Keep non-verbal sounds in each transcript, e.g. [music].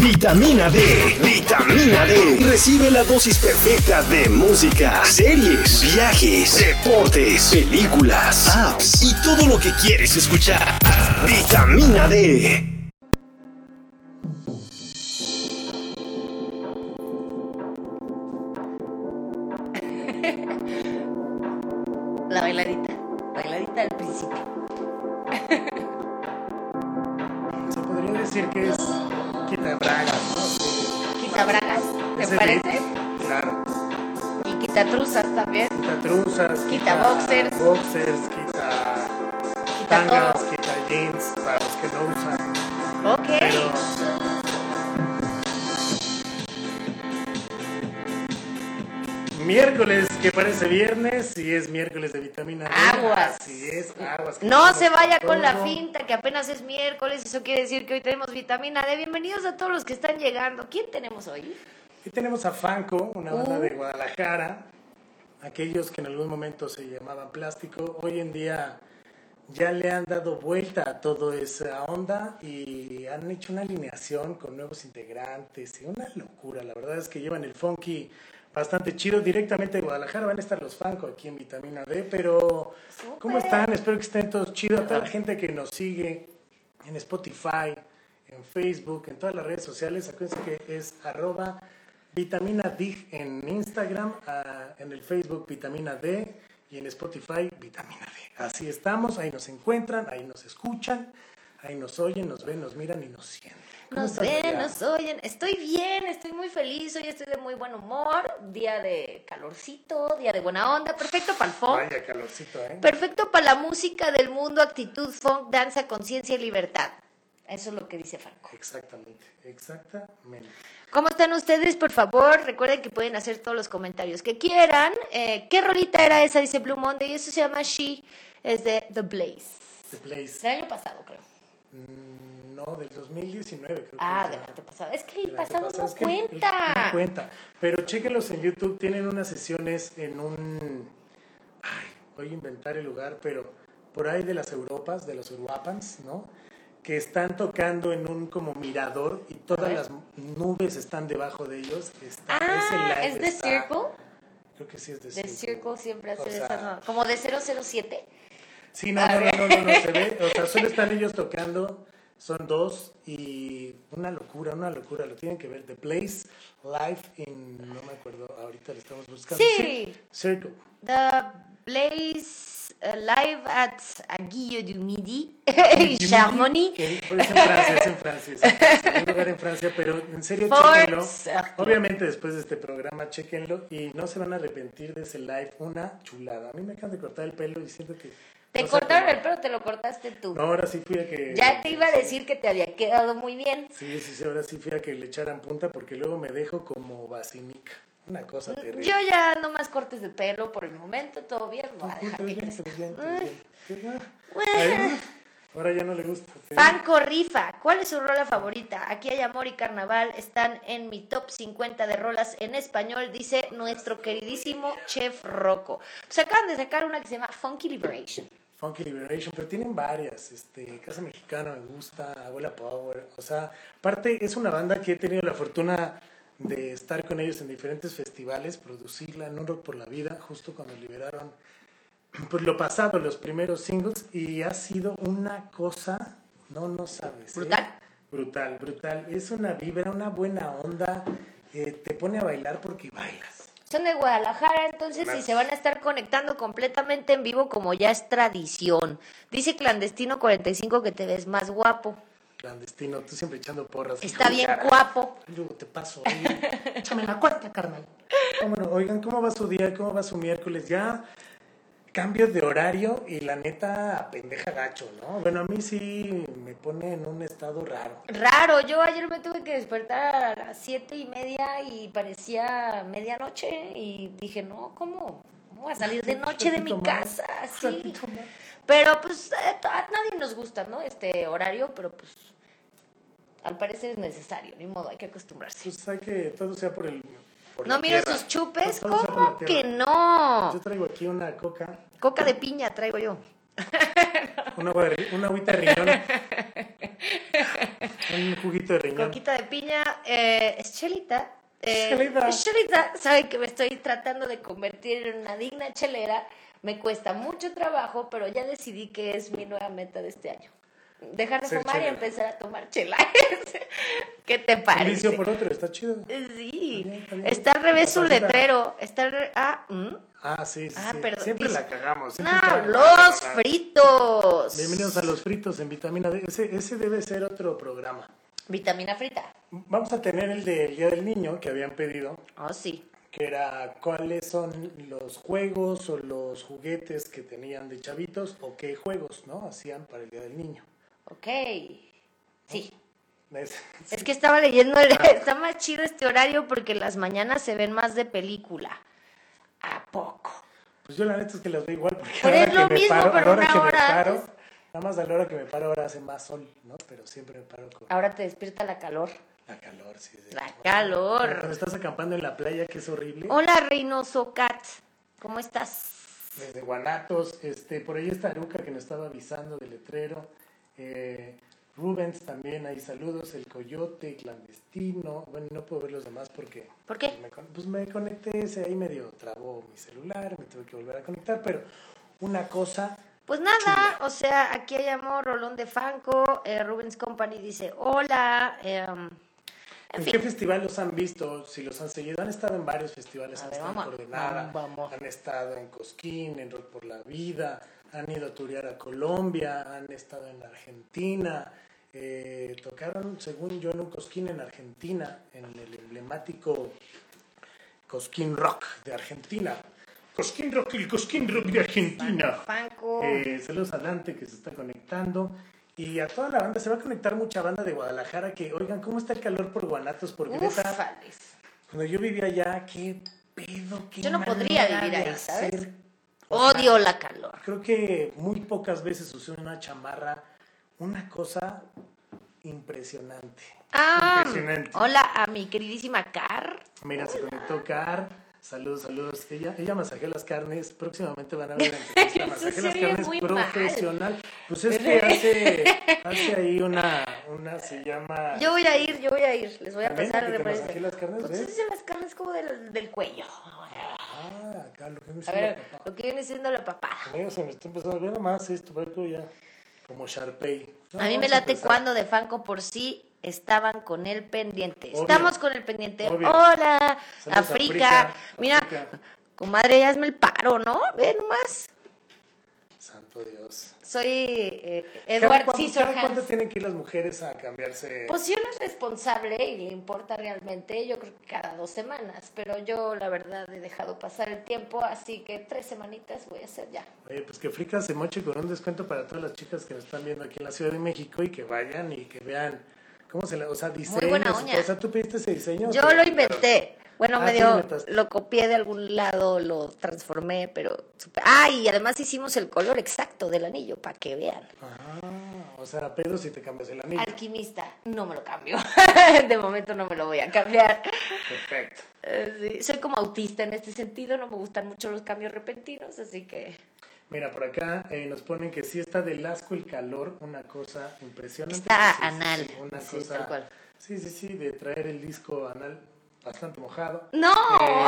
Vitamina D. Vitamina D. Recibe la dosis perfecta de música, series, viajes, deportes, películas, apps y todo lo que quieres escuchar. Vitamina D. Quita boxers. boxers, quita Quita tangas, todo. quita jeans para los que no usan. Ok. Pero miércoles que parece viernes y es miércoles de vitamina D. Aguas. Así es, aguas. No se vaya con la finta que apenas es miércoles, eso quiere decir que hoy tenemos vitamina D. Bienvenidos a todos los que están llegando. ¿Quién tenemos hoy? Aquí tenemos a Fanco, una banda Uh. de Guadalajara. Aquellos que en algún momento se llamaban plástico, hoy en día ya le han dado vuelta a toda esa onda y han hecho una alineación con nuevos integrantes y una locura. La verdad es que llevan el funky bastante chido. Directamente de Guadalajara van a estar los Fanco aquí en Vitamina D, pero ¿cómo están? Espero que estén todos chidos. A toda la gente que nos sigue en Spotify, en Facebook, en todas las redes sociales, acuérdense que es arroba vitamina D en Instagram, ah, en el Facebook vitamina D y en Spotify vitamina D. Así estamos, ahí nos encuentran, ahí nos escuchan, ahí nos oyen, nos ven, nos miran y nos sienten. ¿Cómo Nos ven, nos oyen. Estoy bien, estoy muy feliz. Hoy estoy de muy buen humor. Día de calorcito, día de buena onda. Perfecto para el funk. Vaya calorcito, ¿eh? Perfecto para la música del mundo, actitud, funk, danza, conciencia y libertad. Eso es lo que dice Franco. Exactamente, exactamente. ¿Cómo están ustedes? Por favor, recuerden que pueden hacer todos los comentarios que quieran. Eh, ¿Qué rolita era esa? Dice Blue Monday. Eso se llama She. Es de The Blaze. The Place. Del año pasado, creo. Mm, No, del 2019 creo Ah, del ¿no? año pasado. Es que el pasado antepasado, no es que cuenta. no cuenta. Pero chéquenlos en YouTube, tienen unas sesiones en un... Ay, voy a inventar el lugar, pero por ahí de las Europas, de los Uruapans, ¿no? Que están tocando en un como mirador y todas las nubes están debajo de ellos. Está, Ah, ese live ¿es está- Circle? Creo que sí es de De Circle. Circle siempre hace O sea, esas, ¿no? Como de 007. Sí, no, no, no, no, no, no, se ve, o sea, solo [laughs] están ellos tocando, son dos y una locura, una locura, lo tienen que ver, The Place Live in, no me acuerdo, ahorita le estamos buscando. Sí. Circle. The Blaze uh, live at Aguillo du Midi, Charmony. Que- pero es en Francia, es en Francia, es en Francia, un lugar en Francia, pero en serio. Circle. Obviamente después de este programa, chéquenlo y no se van a arrepentir de ese live, una chulada. A mí me acaban de cortar el pelo y siento que... Te no cortaron el pelo, te lo cortaste tú. No, ahora sí fui a que... Ya te iba a decir que te había quedado muy bien. Sí, sí, sí, ahora sí fui a que le echaran punta porque luego me dejo como basinica. Una cosa terrible. Yo ya no más cortes de pelo por el momento, todo bien. no voy a dejar que crezca. Bueno. Ahora ya no le gusta. sí. Panco Rifa, ¿cuál es su rola favorita? Aquí hay amor y carnaval, están en mi top 50 de rolas en español, dice nuestro queridísimo Chef Rocco. Pues acaban de sacar una que se llama Funky Liberation. Funky Liberation, pero tienen varias. Este, Casa Mexicana me gusta, Abuela Power. O sea, aparte es una banda que he tenido la fortuna de estar con ellos en diferentes festivales, producirla en Un Rock por la Vida, justo cuando liberaron pues lo pasado, los primeros singles, y ha sido una cosa, no, no sabes. ¿eh? Brutal. Brutal, brutal. Es una vibra, una buena onda, eh, te pone a bailar porque bailas. Son de Guadalajara, entonces, y Claro. se van a estar conectando completamente en vivo como ya es tradición. Dice Clandestino 45 que te ves más guapo. Clandestino, tú siempre echando porras. Está bien cara. guapo. Luego te paso. oye, Échame la cuarta, carnal. ¿Cómo no? Oigan, ¿cómo va su día? ¿Cómo va su miércoles? Ya cambios de horario y la neta pendeja gacho, ¿no? Bueno, a mí sí me pone en un estado raro. Raro, yo ayer me tuve que despertar a las siete y media y parecía medianoche y dije, no, ¿cómo? ¿Cómo voy a salir de noche de mi más, casa? Sí. Pero pues eh, a nadie nos gusta, ¿no? Este horario, pero pues al parecer es necesario, ni modo, hay que acostumbrarse. Pues hay que todo sea por el. por No miro sus chupes, Todo ¿cómo que no? Yo traigo aquí una coca. Coca de piña traigo yo. [laughs] Una, agüita de riñón. [laughs] Un juguito de riñón. Coquita de piña, eh, es chelita. eh, Chelita. Es chelita. Saben que me estoy tratando de convertir en una digna chelera. Me cuesta mucho trabajo, pero ya decidí que es mi nueva meta de este año. Dejar de Ser fumar y empezar a tomar chela. [laughs] ¿Qué te parece? vicio por otro, está chido. Sí, Está al revés su letrero. Está al re- Ah, ¿mm? Ah, sí, sí. Ah, perdón, Siempre dice- la cagamos. siempre No, cagamos. los fritos. Bienvenidos a los fritos en vitamina D. Ese, ese debe ser otro programa. Vitamina frita. Vamos a tener el del Día del Niño que habían pedido, Oh, sí. que era cuáles son los juegos o los juguetes que tenían de chavitos o qué juegos, ¿no? Hacían para el Día del Niño. Ok. Sí. Es- que estaba leyendo, el- está más chido este horario porque las mañanas se ven más de película. ¿A poco? Pues yo la neta es que las veo igual porque Pero ahora es que me paro, a pero la hora una que me paro, antes. nada más a la hora que me paro ahora hace más sol, ¿no? Pero siempre me paro con Ahora te despierta la calor. la calor, sí. sí. La Cuando calor. estás acampando en la playa, que es horrible. Hola, Reynoso Cat. ¿Cómo estás? desde Guanatos, este, por ahí está Aruca que nos estaba avisando del letrero, eh, Rubens también, ahí saludos, el Coyote, Clandestino, bueno, no puedo ver los demás porque ¿Por qué? pues, me, pues me conecté, ese ahí medio trabó mi celular, me tuve que volver a conectar, pero una cosa, Pues nada, o sea, aquí hay amor, Rolón de Fanco, eh, Rubens Company dice hola. em, en ¿en fin, qué festival los han visto? Si los han seguido, han estado en varios festivales, A han ver, estado en vamos. han estado en Cosquín, en Rock por la Vida, han ido a turear a Colombia, han estado en Argentina, eh, tocaron, según yo, en un Cosquín en Argentina, en el emblemático Cosquín Rock de Argentina. Cosquín Rock, el Cosquín Rock de Argentina. Fanco. Eh, saludos a Dante que se está conectando. Y a toda la banda, se va a conectar mucha banda de Guadalajara que, oigan, ¿cómo está el calor por Guanatos? Porque neta, Ufales. cuando yo vivía allá, qué pedo, qué Yo no podría vivir ahí, ¿sabes? Odio la calor. creo que muy pocas veces usé una chamarra, una cosa impresionante. Ah, Impresionante. hola a mi queridísima Car. Mira, se conectó Car. Saludos, saludos. Ella, ella masajea las carnes. Próximamente van a ver la [laughs] Masajea las carnes mal. profesional. Pues es que hace, [laughs] hace ahí una, una se llama. Yo voy a ir, yo voy a ir. Les voy a pasar ¿A el que te referencia. masajee las carnes, Pues ves? es de las carnes como del, del cuello. Acá lo que me A ver, lo que viene siendo la papada. Amigo, se me está empezando a ver nomás esto, porque ya como Sharpay. A mí me late cuando de Fanco por sí estaban con el pendiente. Obvio. Estamos con el pendiente. Obvio. Hola, África. Mira, África. comadre, hazme el paro, ¿no? Ve nomás. Santo Dios. Soy eh, ¿Cada Edward cuánto- tienen que ir las mujeres a cambiarse? Pues si uno es responsable y le importa realmente, yo creo que cada dos semanas, pero yo la verdad he dejado pasar el tiempo, así que tres semanitas voy a hacer ya. Oye, pues que Frica se moche con un descuento para todas las chicas que nos están viendo aquí en la Ciudad de México y que vayan y que vean cómo se la, o sea, diseños. buena y todo. uña. O sea, tú pediste ese diseño. Yo lo inventé. Bueno, Ah, medio lo copié de algún lado, lo transformé, pero... super- Ah, y además hicimos el color exacto del anillo, para que vean. Ah, o sea, Pedro si te cambias el anillo. Alquimista, no me lo cambio. [laughs] de momento no me lo voy a cambiar. Perfecto. Eh, sí, Soy como autista en este sentido, no me gustan mucho los cambios repentinos, así que... Mira, por acá eh, nos ponen que sí está del asco el calor, una cosa impresionante. Está sí, anal. sí, una Sí, cosa, tal cual. Sí, sí, sí, de traer el disco anal bastante mojado. ¡No!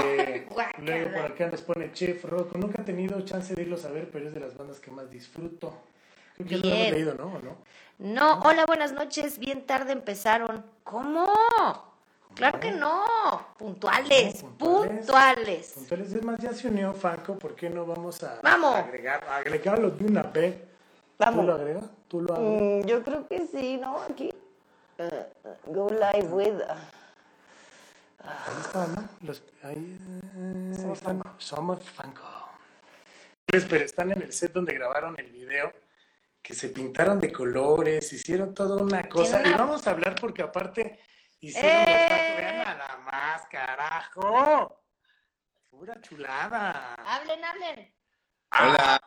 Eh, [laughs] luego por acá nos pone Chef Rocco. Nunca he tenido chance de irlo a ver, pero es de las bandas que más disfruto. Creo que ya lo hemos Bien. leído, ¿no? ¿O no? No, hola, buenas noches. Bien tarde empezaron. ¿Cómo? Claro que no. Puntuales, No, puntuales. puntuales. Es más, ya se unió Franco. ¿Por qué no vamos a Vamos. agregar, agregarlo de una vez? Vamos. ¿Tú lo agregas? ¿Tú lo hagas? Mm, yo creo que sí, ¿no? Aquí. eh, go live with. Ahí está, ¿no? Los, ahí, eh, Somos están. Somos Franco. Pero están en el set donde grabaron el video, que se pintaron de colores, hicieron toda una cosa. Y vamos a hablar porque aparte hicieron ¡Eh! Vean nada más, carajo. Pura chulada. Hablen, hablen. Hola.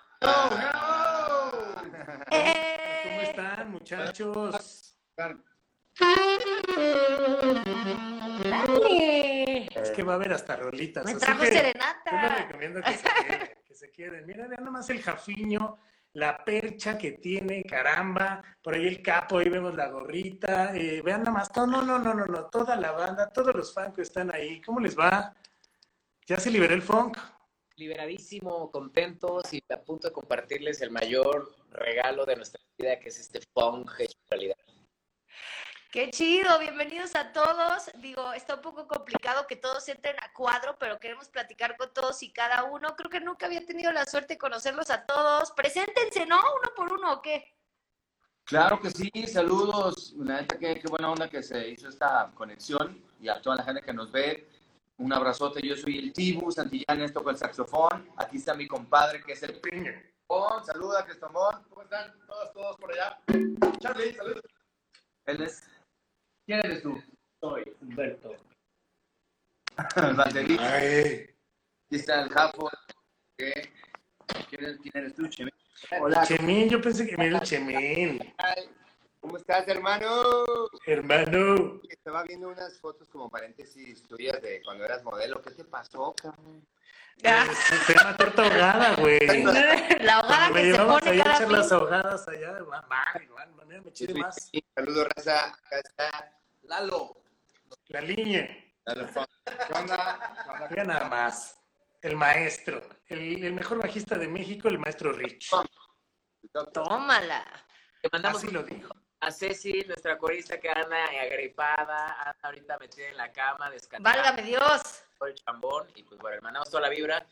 Eh. ¿Cómo están, muchachos? Dale. Es que va a haber hasta rolitas. Me trajo que serenata. Yo les recomiendo que se queden. Que se queden. Mira, vean nomás el jafiño. la percha que tiene, caramba, por ahí el capo, ahí vemos la gorrita, eh, vean nada más, no, no, no, no, no, no, toda la banda, todos los fans que están ahí, ¿cómo les va? ¿Ya se liberó el funk? Liberadísimo, contentos y a punto de compartirles el mayor regalo de nuestra vida, que es este funk hecho realidad. Qué chido, bienvenidos a todos. Digo, está un poco complicado que todos entren a cuadro, pero queremos platicar con todos y cada uno. Creo que nunca había tenido la suerte de conocerlos a todos. Preséntense, ¿no? Uno por uno, ¿o qué? Claro que sí, saludos. La neta, qué, buena onda que se hizo esta conexión y a toda la gente que nos ve. Un abrazote, yo soy el Tibu, Santillanes, toco el saxofón. Aquí está mi compadre que es el Cristobón. Saluda, Cristobón. ¿Cómo están todos, todos por allá? Charlie, saludos. Él es... ¿Quién eres tú? Soy Humberto. [laughs] el baterista. Ay, Aquí está el. ¿Qué? ¿Quién eres, quién eres tú, Chemi? hola, Chemín, yo pensé que me era el Chemín, ¿Cómo estás, hermano? hermano. Estaba viendo unas fotos como paréntesis tuyas de cuando eras modelo. ¿Qué te pasó, cabrón? Ah, Se llama torta ahogada, güey. [laughs] La ahogada que se llevamos pone allá a echar las ahogadas allá, me chile más. Saludos, raza. Acá está Lalo. La línea. Lalo. ¿Qué onda? Nada más. El maestro. El, el mejor bajista de México, el maestro Rich. Tómala. Mandamos Así lo dijo. A Ceci, nuestra corista que anda agripada, anda ahorita metida en la cama, descansando Válgame Dios. el chambón. Y pues bueno, le mandamos toda la vibra.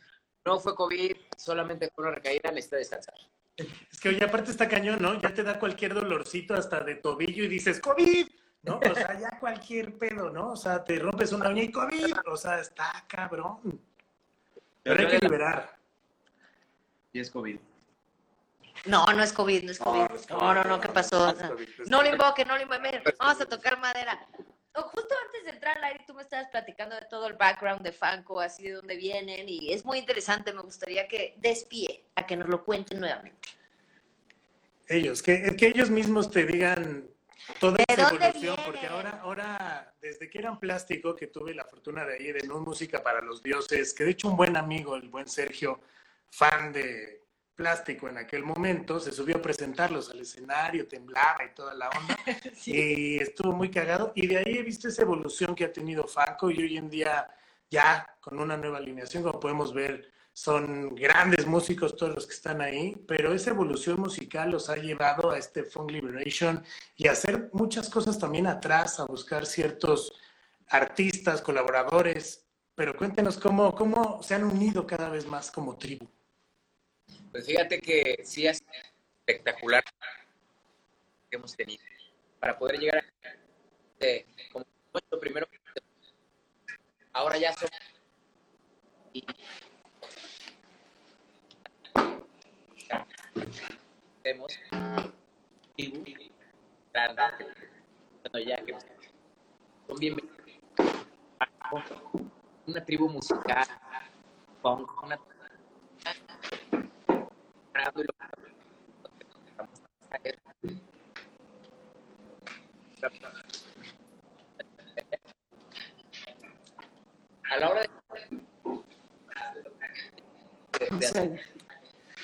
No fue COVID, solamente fue una recaída, necesita descansar. Es que oye, aparte está cañón, ¿no? Ya te da cualquier dolorcito hasta de tobillo y dices, COVID, ¿no? O sea, ya cualquier pedo, ¿no? O sea, te rompes una uña y COVID. O sea, está cabrón. Pero hay que liberar. Y es COVID. No, no es COVID, no es COVID. no es No, COVID, no, no, ¿qué pasó? no lo invoque, no lo invoque. Vamos a tocar madera. Justo antes de entrar al aire, tú me estabas platicando de todo el background de Fanco, así de dónde vienen, y es muy interesante. Me gustaría que despie a que nos lo cuenten nuevamente. Ellos, que, que ellos mismos te digan toda ¿De esa evolución, porque ahora, ahora, desde que eran plástico, que tuve la fortuna de ir en un Música para los Dioses, que de hecho un buen amigo, el buen Sergio, fan de plástico en aquel momento, se subió a presentarlos al escenario, temblaba y toda la onda, [laughs] y estuvo muy cagado, y de ahí he visto esa evolución que ha tenido Fanco, y hoy en día ya con una nueva alineación, como podemos ver, son grandes músicos todos los que están ahí, pero esa evolución musical los ha llevado a este Funk Liberation y a hacer muchas cosas también atrás, a buscar ciertos artistas, colaboradores. Pero cuéntenos cómo, cómo se han unido cada vez más como tribu. Pues fíjate que sí es espectacular que hemos tenido para poder llegar a eh, como nuestro primero ahora ya somos y hacemos tribu bueno, ya que son bien una tribu musical punk, y lo- a la hora de,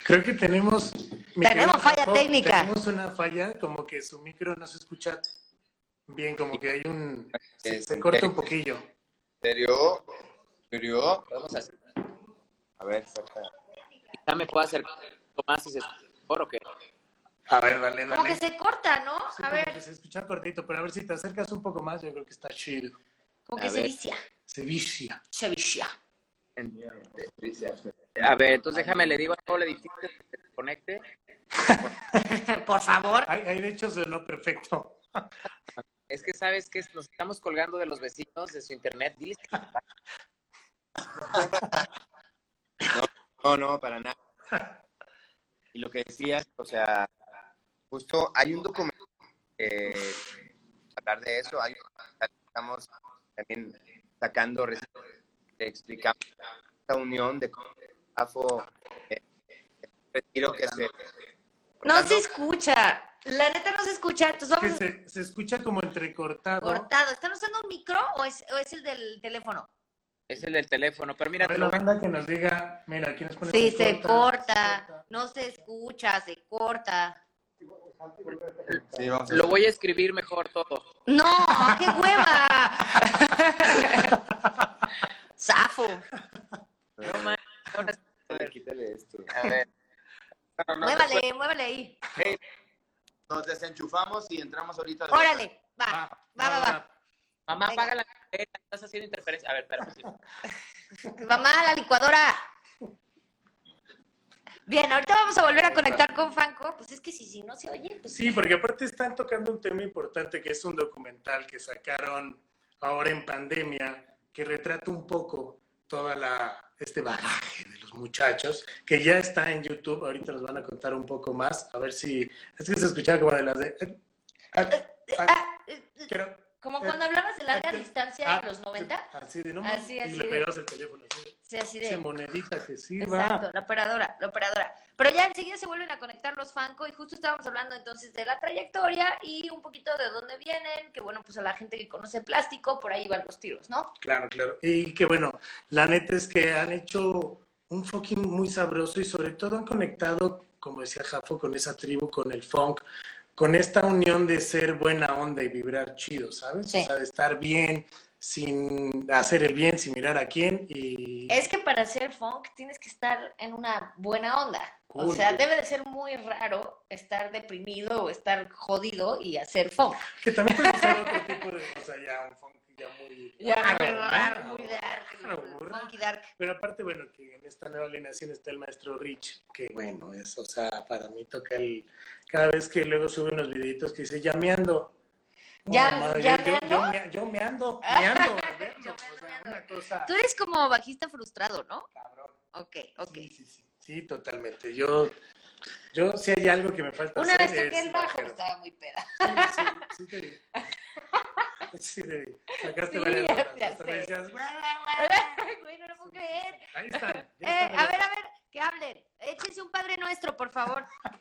Creo que tenemos... Tenemos falla Jacob, técnica. Tenemos una falla, como que su micro no se escucha bien, como que hay un... Se, se corta un poquillo. ¿En serio? ¿En serio? podemos hacer A ver, saca. quizá me pueda hacer más si se por o qué A ver, dale, Como que dale. se corta, ¿no? Sí, A ver, que se escucha cortito, pero a ver si te acercas un poco más, yo creo que está chido. como A que se ver. vicia. Se vicia. Se vicia. a ver entonces déjame le digo a todo el edificio que se conecte [laughs] Por favor. Ahí, ahí, de hecho sonó perfecto. es que sabes que nos estamos colgando de los vecinos de su internet diles que [laughs] No, no, para nada. Y lo que decías, o sea, justo hay un documento que hablar de eso, hay estamos también sacando, explicamos esta unión de cómo AFO, eh, el retiro que se... No se escucha. La neta no se escucha. Entonces a... se, se escucha como entrecortado. cortado. ¿Están usando un micro o es, o es el del teléfono? Es el del teléfono, pero mira, la banda que nos diga, mira, aquí nos pone Sí, se corta, se corta. no se escucha, se corta. Sí, vamos a lo voy a escribir mejor todo. ¡No! ¡Qué hueva! [laughs] ¡Zafo! No sí. A ver, quítale esto. A ver. No, no, Muévale, muévale ahí. Nos desenchufamos y entramos ahorita. Órale, va, Va, va, va, va. Mamá, Venga. apaga la carpeta, estás haciendo interferencia. A ver, espera. sí. [laughs] Mamá, la licuadora. Bien, ahorita vamos a volver a conectar con Franco. Pues es que si, si no se oye, pues Sí, porque aparte están tocando un tema importante que es un documental que sacaron ahora en pandemia que retrata un poco toda la este bagaje de los muchachos que ya está en YouTube. Ahorita nos van a contar un poco más. A ver si es que se escuchaba como de las de ah, ah, Ah, eh, eh, quiero- como cuando hablabas de larga distancia ah, en los 90. Así de no Así, y así le de- pegabas el teléfono. Así, Sí, así de. monedita que sirva. Exacto, la operadora, la operadora. Pero ya enseguida se vuelven a conectar los Fanco y justo estábamos hablando entonces de la trayectoria y un poquito de dónde vienen, que bueno, pues a la gente que conoce plástico, por ahí van los tiros, ¿no? Claro, claro. Y que bueno, la neta es que han hecho un fucking muy sabroso y sobre todo han conectado, como decía Jafo, con esa tribu, con el funk, con esta unión de ser buena onda y vibrar chido, ¿sabes? Sí. O sea, de estar bien sin hacer el bien, sin mirar a quién y... Es que para hacer funk tienes que estar en una buena onda. O sea, debe de ser muy raro estar deprimido o estar jodido y hacer funk. Que también puede ser otro tipo de... O sea, ya un funk ya muy... dark, muy dark. Pero aparte, bueno, que en esta nueva alineación está el maestro Rich, que bueno, es, o sea, para mí toca el... Cada vez que luego sube unos videitos que dice, llameando. Ya- Oh, madre, ya yo, yo, meando. yo me- yo me ando, [laughs] me ando, me ando, Yo o me sea, ando. una cosa Tú eres como bajista frustrado, ¿no? cabrón. Ok, ok. Sí, sí, sí, sí, totalmente. Yo, yo, si hay algo que me falta Una vez hacer toqué es el bajo, estaba muy peda. Sí, sí, sí. [laughs] [laughs] Sí. Sacaste Sí, varias ya- notas. ya hasta me sé. decías, [laughs] Güey, no lo puedo creer. Ahí están. Eh, están a ver, a ver, que hablen. Échense un Padre Nuestro, por favor. [laughs]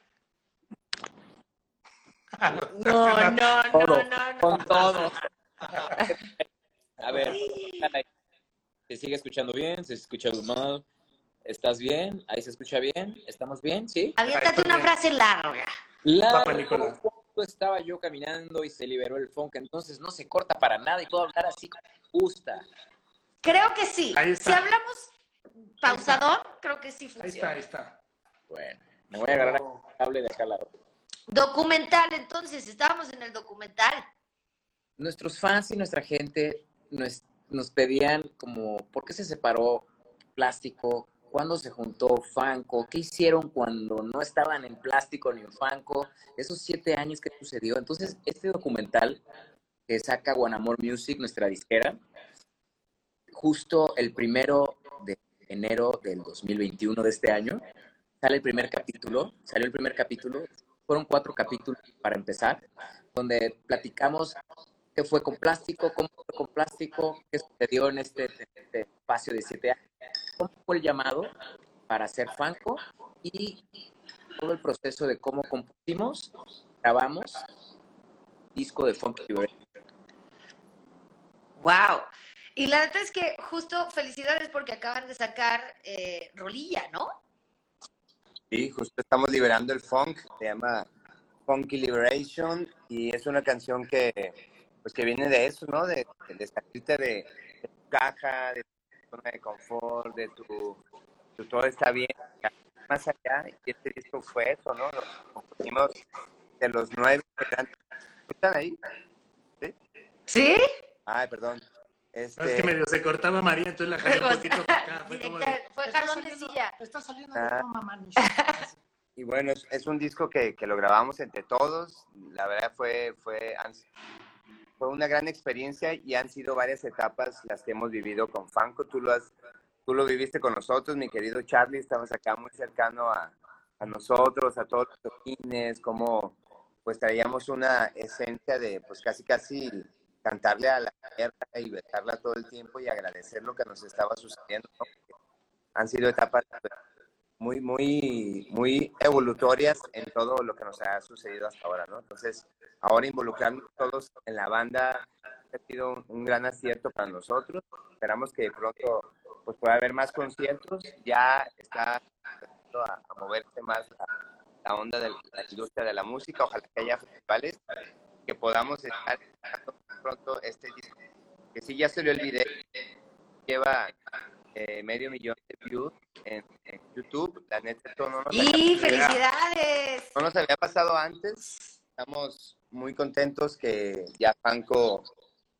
No, no, no, no, no. Con todo. A ver, ¿se sigue escuchando bien? ¿Se escucha mal? ¿Estás bien? ¿Ahí se escucha bien? ¿Estamos bien? ¿Sí? Aviéntate una frase larga. Poco estaba yo caminando y se liberó el funk, entonces no se corta para nada y puedo hablar así como me gusta. Creo que sí. Ahí Si hablamos pausador, creo que sí Ahí está, funciona. ahí está. Bueno, me voy a agarrar el cable de acá al lado. Documental, entonces, estábamos en el documental. Nuestros fans y nuestra gente nos, nos pedían como, ¿por qué se separó Plástico? ¿Cuándo se juntó Fanco? ¿Qué hicieron cuando no estaban en Plástico ni en Fanco? Esos siete años que sucedió. Entonces, este documental que saca Guanamor Music, nuestra disquera, justo el primero de enero del 2021 de este año, sale el primer capítulo, salió el primer capítulo, fueron cuatro capítulos para empezar, donde platicamos qué fue con plástico, cómo fue con plástico, qué sucedió en este, este espacio de siete años, cómo fue el llamado para hacer Fanco y todo el proceso de cómo compusimos, grabamos disco de Funk. Wow. Y la neta es que justo felicidades porque acaban de sacar eh, Rolilla, ¿no? Sí, justo estamos liberando el funk, se llama Funky Liberation y es una canción que pues que viene de eso, ¿no? De, de salirte de, de tu caja, de tu zona de confort, de tu, tu todo está bien, más allá y este disco fue eso, ¿no? Lo compusimos de los nueve. ¿Están ahí? ¿Sí? Ay, perdón. Es Este, que medio se cortaba María, entonces la [laughs] jalé un poquito para acá. Fue como de, fue "Está jalón de saliendo- silla. Está saliendo Ah. de toma, manis". Y bueno, es, es un disco que, que lo grabamos entre todos. La verdad fue, fue, han- fue una gran experiencia y han sido varias etapas las que hemos vivido con Fanco. Tú lo, has, tú lo viviste con nosotros, mi querido Charlie. Estamos acá muy cercano a, a nosotros, a todos los toquines, como pues traíamos una esencia de pues casi casi cantarle a la tierra y besarla todo el tiempo y agradecer lo que nos estaba sucediendo. ¿no? Han sido etapas muy, muy, muy evolutorias en todo lo que nos ha sucedido hasta ahora, ¿no? Entonces, ahora involucrarnos todos en la banda, ha sido un, un gran acierto para nosotros. Esperamos que pronto pues, pueda haber más conciertos. Ya está a, a moverse más la, la onda de la industria de la música. Ojalá que haya festivales que podamos estar pronto este disco. Que sí, ya se vio el video. Lleva eh, medio millón de views en, en YouTube. La neta, esto no nos ¡Y había- felicidades! no nos había pasado antes. Estamos muy contentos que ya Franco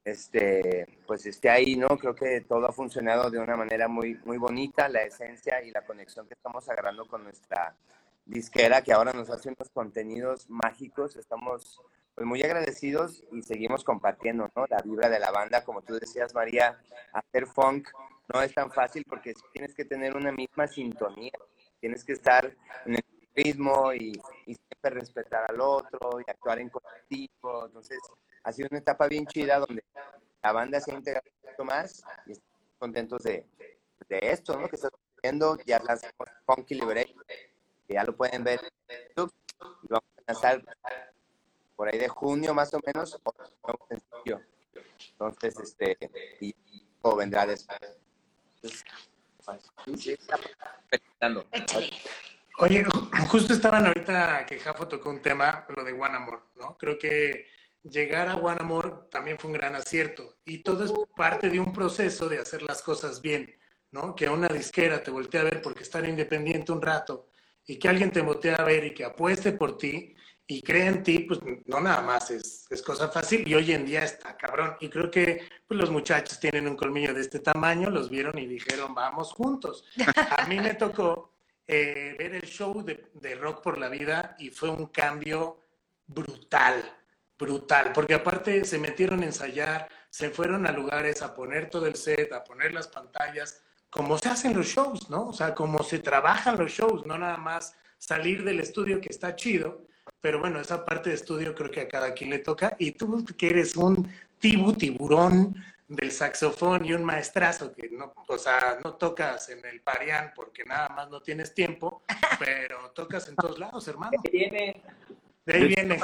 este, pues esté ahí, ¿no? Creo que todo ha funcionado de una manera muy, muy bonita, la esencia y la conexión que estamos agarrando con nuestra disquera, que ahora nos hace unos contenidos mágicos. Estamos pues, muy agradecidos y seguimos compartiendo, ¿no? La vibra de la banda, como tú decías, María, hacer funk no es tan fácil porque tienes que tener una misma sintonía, tienes que estar en el ritmo y, siempre respetar al otro y actuar en colectivo. Entonces, ha sido una etapa bien chida donde la banda se ha integrado poquito más y estamos contentos de, de esto, ¿no? Que está sucediendo. Ya lanzamos Funky Liberation, que ya lo pueden ver en YouTube. Y vamos a lanzar por ahí de junio más o menos. Entonces, este, y, y todo vendrá después. Oye, ju- justo estaban ahorita que Jafo tocó un tema, lo de One Amor, ¿no? Creo que llegar a One Amor también fue un gran acierto y todo es parte de un proceso de hacer las cosas bien, ¿no? Que una disquera te voltee a ver porque estar independiente un rato y que alguien te voltee a ver y que apueste por ti y cree en ti, pues no nada más es, es cosa fácil y hoy en día está cabrón. Y creo que pues, los muchachos tienen un colmillo de este tamaño, los vieron y dijeron, vamos juntos. [laughs] A mí me tocó eh, ver el show de, de Rock por la Vida y fue un cambio brutal, brutal, porque aparte se metieron a ensayar, se fueron a lugares a poner todo el set, a poner las pantallas, como se hacen los shows, ¿no? O sea, como se trabajan los shows, no nada más salir del estudio que está chido, pero bueno, esa parte de estudio creo que a cada quien le toca y tú que eres un tibu tiburón del saxofón y un maestrazo que no, o sea, no tocas en el parián porque nada más no tienes tiempo, [laughs] pero tocas en todos lados, hermano. Viene. [laughs] [laughs] De ahí viene.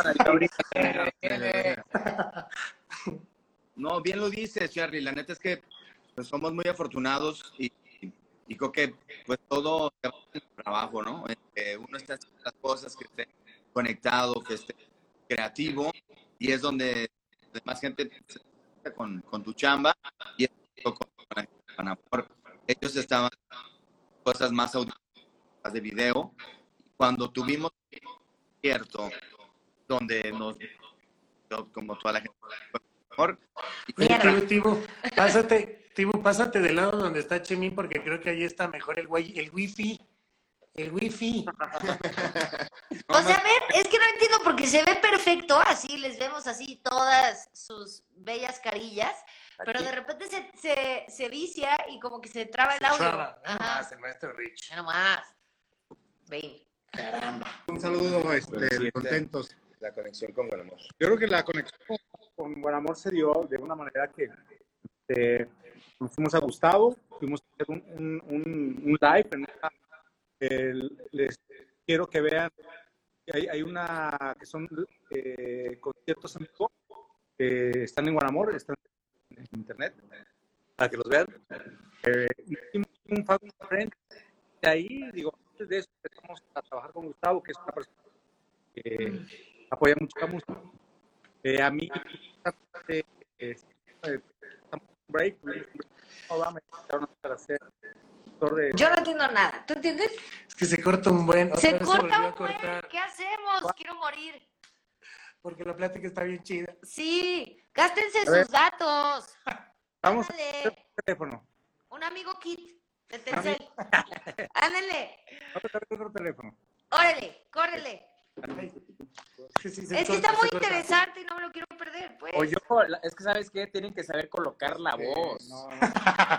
No, bien lo dices, Charlie. La neta es que pues, somos muy afortunados y, y creo que pues todo se va en el trabajo, ¿no? Que uno está haciendo las cosas, que esté conectado, que esté creativo y es donde más gente se conecta con, con tu chamba y es con, con, amor. Ellos estaban cosas más audiovisuales de video. Cuando tuvimos cierto donde nos como toda la gente mejor. Tibu, Tibu, pásate, Tibu, pásate del lado donde está Chemín porque creo que ahí está mejor el, el wifi. El wifi. [laughs] O sea, a ver, es que no entiendo porque se ve perfecto, así les vemos así todas sus bellas carillas, pero de repente se, se, se vicia y como que se traba el audio. Traba, nada Ajá, más, el maestro Rich. ya nomás. Ven. Un saludo, este, contentos. La conexión con Guanamor. Yo creo que la conexión con, con Buen Amor se dio de una manera que este, nos fuimos a Gustavo, fuimos a hacer un, un, un- un live. En una- les quiero que vean, hay, hay una que son eh, conciertos en vivo que están en Guanamor, están en internet, para que los vean. Eh, de ahí, digo, de eso a trabajar con Gustavo, que es una persona que apoya mucho la música. Eh, a mí, eh, eh, hacer de- Yo no entiendo nada. ¿Tú entiendes? Es que se corta un buen. otra Se vez corta un buen. ¿Qué hacemos? Quiero morir. Porque la plática está bien chida. Sí, gástense A ver. sus datos. Vamos Ándale. el teléfono. Un amigo Kit de Telcel. [laughs] Ándale. Vamos a ver otro teléfono. Órale, córrele. Es que, sí se Es que corta, está muy interesante y no me lo quiero perder, pues. O yo, es que sabes qué, tienen que saber colocar la voz. No, no.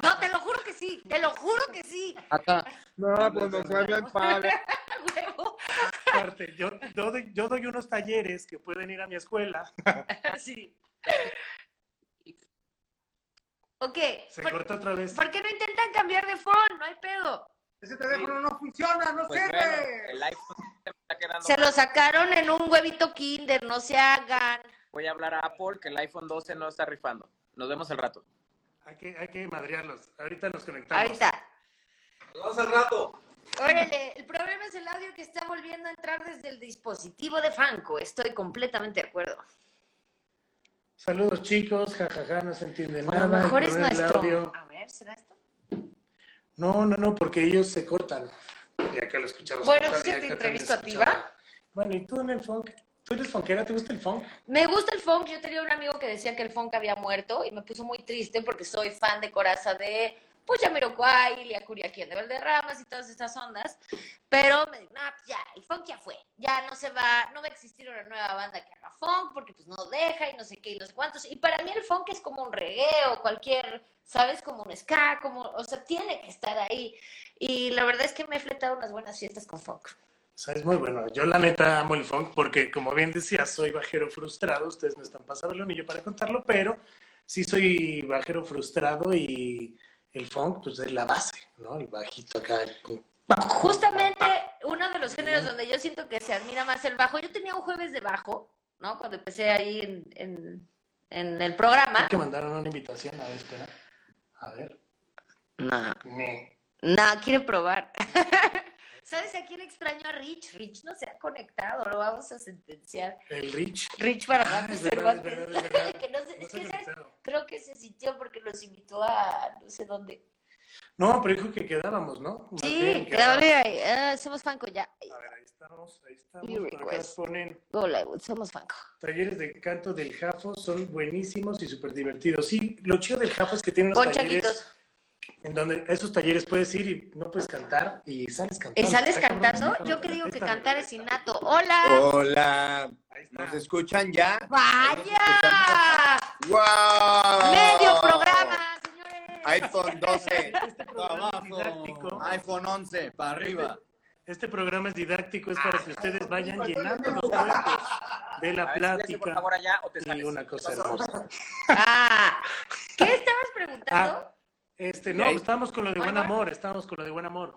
No, te lo juro que sí, te lo juro que sí. Acá. No, pues nos hablan padre. [laughs] Huevo. Aparte, Yo, yo, doy, yo doy unos talleres que pueden ir a mi escuela. [laughs] Sí. Ok, Se ¿por, corta otra vez. por qué no intentan cambiar de phone? No hay pedo. Ese teléfono no funciona, no Pues sirve. bueno, el iPhone se me está quedando. Se lo sacaron en un huevito kinder, no se hagan. Voy a hablar a Apple que el iPhone 12 no está rifando. Nos vemos al rato. Hay que, hay que madrearlos. Ahorita nos conectamos. Ahorita. Nos vemos al rato. Órale, el problema es el audio que está volviendo a entrar desde el dispositivo de Franco. Estoy completamente de acuerdo. Saludos chicos, jajaja, no se entiende A nada. lo mejor es nuestro. audio. A ver, ¿será esto? No, no, no, porque ellos se cortan. Y acá lo escuchamos. Bueno, y te entrevisto a ti, ¿va? Bueno, ¿y tú en el funk? ¿Tú eres funkera? ¿Te gusta el funk? Me gusta el funk. Yo tenía un amigo que decía que el funk había muerto y me puso muy triste porque soy fan de coraza de pues Yamiroquai, Ilia Curiaquien de Valderramas y todas estas ondas. Pero me digo, no, pues ya, el funk ya fue. Ya no se va, no va a existir una nueva banda que haga funk porque pues no deja y no sé qué y no sé cuántos. Y para mí el funk es como un reggae o cualquier, ¿sabes? Como un ska, como, o sea, tiene que estar ahí. Y la verdad es que me he fletado unas buenas fiestas con funk. O sea, es muy bueno. Yo la neta amo el funk porque, como bien decía, soy bajero frustrado. Ustedes no están pasando el anillo para contarlo, pero sí soy bajero frustrado y el funk, pues es la base, ¿no? El bajito acá. el- Justamente uno de los géneros donde yo siento que se admira más el bajo. Yo tenía un jueves de bajo, ¿no? Cuando empecé ahí en, en, en el programa. Hay que mandaron una invitación. A ver, espera. A ver. No, Me- no, quiere probar. [laughs] ¿Sabes a quién extraño a Rich? Rich no se ha conectado, lo vamos a sentenciar. El Rich. Rich para Ah, es verdad, es Cervantes. verdad, es [laughs] verdad. Que no sé- No es se ha que, ¿sabes? conectado. Creo que se sintió porque los invitó a no sé dónde. No, pero dijo que quedábamos, ¿no? Más Sí, bien, quedábamos. bien. Ah, somos fanco ya. A ver, ahí estamos, ahí estamos. Por acá ponen Hola, somos fanco. talleres de canto del Jafo, son buenísimos y súper divertidos. Sí, lo chido del Jafo es que tiene unos Con talleres chaquitos. En donde esos talleres puedes ir y no puedes cantar y sales cantando. ¿Y sales cantando? Yo que digo que cantar es innato. ¡Hola! Hola. Ahí está. ¿Nos escuchan ya? ¡Vaya! ¡Wow! ¡Medio programa, señores! iPhone [laughs] 12. Este programa es didáctico. iPhone 11, para arriba. Este programa es didáctico, es para que ustedes vayan llenando los huecos de la plática por favor, allá o te y sales. una cosa hermosa. [laughs] Ah, ¿Qué estabas preguntando? Ah, este, no, ahí- estábamos con lo de buen amor, estábamos con lo de buen amor.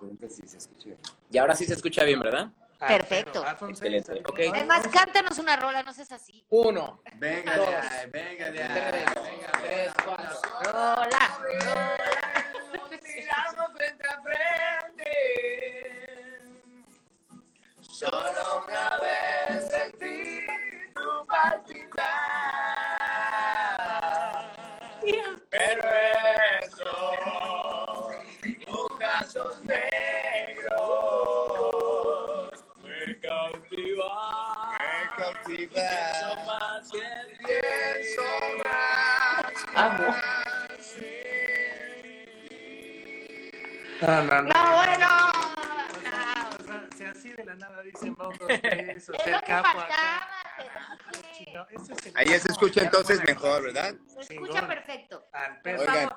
Y ahora sí se escucha bien, ¿verdad? Ah, Perfecto. iPhone Excelente. 6, Ok. Es más, cántanos una rola, no seas así. Uno, Venga de ahí, venga de ahí. tres, tres, cuatro. Rola. Solo una vez sentí tu palpitar. Sos negros. Me cautiva. Me cautiva. más que pienso más. Amo. No, no, no. No, bueno. O sea, si así de la nada dicen vamos dos, tres, o Es el que capo faltaba, acá. el Ahí se escucha entonces mejor. ¿verdad? Se escucha perfecto. Oigan.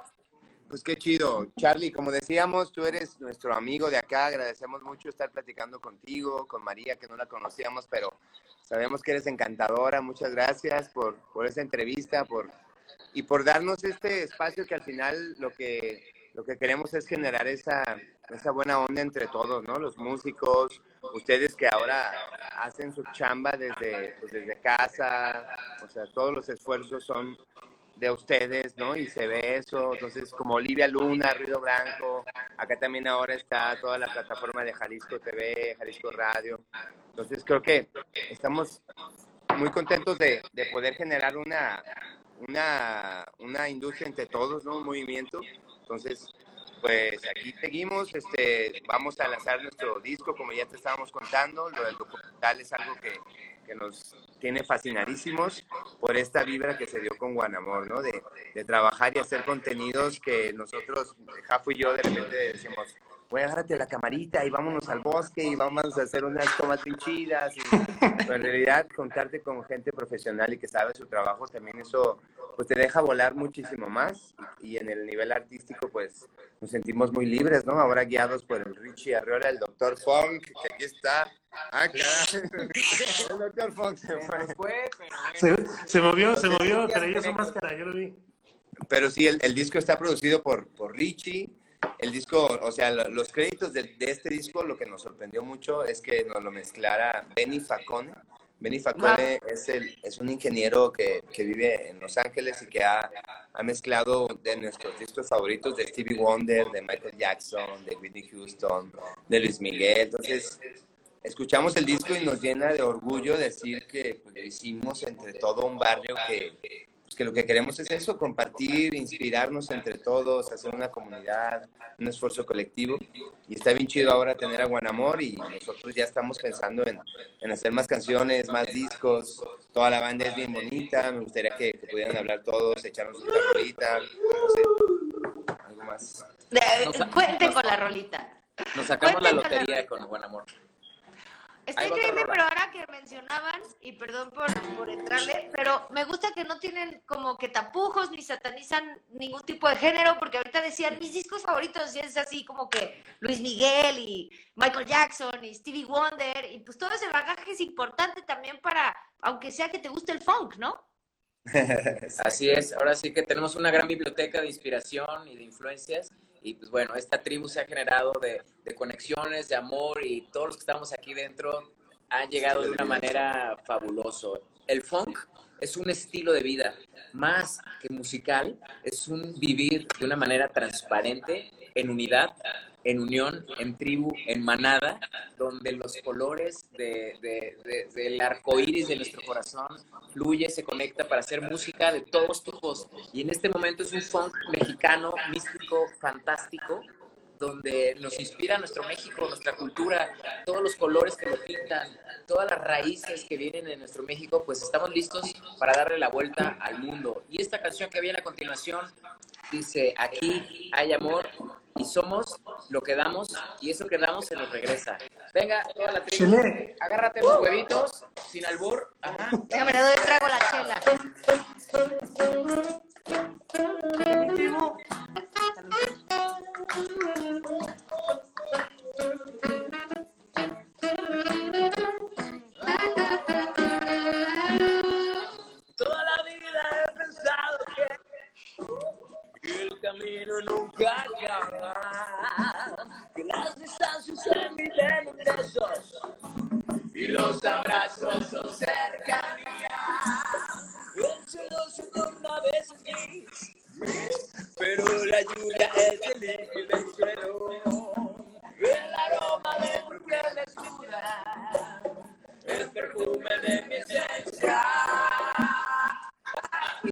Pues qué chido. Charlie, como decíamos, tú eres nuestro amigo de acá. Agradecemos mucho estar platicando contigo, con María, que no la conocíamos, pero sabemos que eres encantadora. Muchas gracias por, por esa entrevista por, y por darnos este espacio que al final lo que, lo que queremos es generar esa, esa buena onda entre todos, ¿no? Los músicos, ustedes que ahora hacen su chamba desde, pues, desde casa, o sea, todos los esfuerzos son de ustedes, ¿no? Y se ve eso, entonces como Olivia Luna, Ruido Blanco, acá también ahora está toda la plataforma de Jalisco TV, Jalisco Radio, entonces creo que estamos muy contentos de, de poder generar una, una, una industria entre todos, ¿no? Un movimiento, entonces pues aquí seguimos, este, vamos a lanzar nuestro disco, como ya te estábamos contando, lo del documental es algo que, que nos tiene fascinadísimos por esta vibra que se dio con Guanamor, ¿no? De, de trabajar y hacer contenidos que nosotros, Jafo y yo, de repente decimos, güey, agárrate la camarita y vámonos al bosque y vamos a hacer unas tomas bien chidas. Y, [laughs] pero en realidad, contarte con gente profesional y que sabe su trabajo, también eso pues te deja volar muchísimo más y, en el nivel artístico pues nos sentimos muy libres, ¿no? Ahora guiados por el Richie Arriola, el Dr. Funk, que aquí está. Ah. [laughs] El se fue. Fue, pero bueno. Se, se movió, se movió, traía su máscara, yo lo vi. Pero sí, el, el disco está producido por, por Richie. El disco, o sea, lo- los créditos de, de este disco, lo que nos sorprendió mucho es que nos lo mezclara Benny Facone. Benny Facone es, el, es un ingeniero que, que vive en Los Ángeles y que ha, ha mezclado de nuestros discos favoritos de Stevie Wonder, de Michael Jackson, de Whitney Houston, de Luis Miguel. Entonces, escuchamos el disco y nos llena de orgullo decir que pues, lo hicimos entre todo un barrio que, pues, que lo que queremos es eso, compartir, inspirarnos entre todos, hacer una comunidad, un esfuerzo colectivo. Y está bien chido ahora tener a Guanamor y nosotros ya estamos pensando en, en hacer más canciones, más discos. Toda la banda es bien bonita, me gustaría que, que pudieran hablar todos, echarnos una rolita, no sé, algo más. Nos- cuente con la rolita. Nos sacamos la lotería con buen amor. Está increíble, pero ahora que mencionaban, y perdón por, por entrarle, pero me gusta que no tienen como que tapujos ni satanizan ningún tipo de género, porque ahorita decían mis discos favoritos y es así como que Luis Miguel y Michael Jackson y Stevie Wonder, y pues todo ese bagaje es importante también para, aunque sea que te guste el funk, ¿no? [laughs] Así es, ahora sí que tenemos una gran biblioteca de inspiración y de influencias y pues bueno, esta tribu se ha generado de, conexiones, de amor y todos los que estamos aquí dentro han llegado de una manera fabuloso. El funk es un estilo de vida, más que musical, es un vivir de una manera transparente, en unidad, en unión, en tribu, en manada, donde los colores de, de- de- del arco iris de nuestro corazón fluye, se conecta para hacer música de todos tipos. Y en este momento es un funk mexicano, místico, fantástico, donde nos inspira nuestro México, nuestra cultura, todos los colores que lo pintan, todas las raíces que vienen de nuestro México, pues estamos listos para darle la vuelta al mundo. Y esta canción que viene a continuación dice, aquí hay amor y somos lo que damos y eso que damos se nos regresa. Venga, toda la tribu, Chile. agárrate los huevitos, sin albur, ajá. Déjame le doy trago a la chela. El camino nunca acaba, que las distancias se miden en besos y los abrazos son cercanía. El cielo se torna a veces gris, pero la lluvia es el suelo. El aroma de tu piel desnuda, el perfume de mi esencia. Hay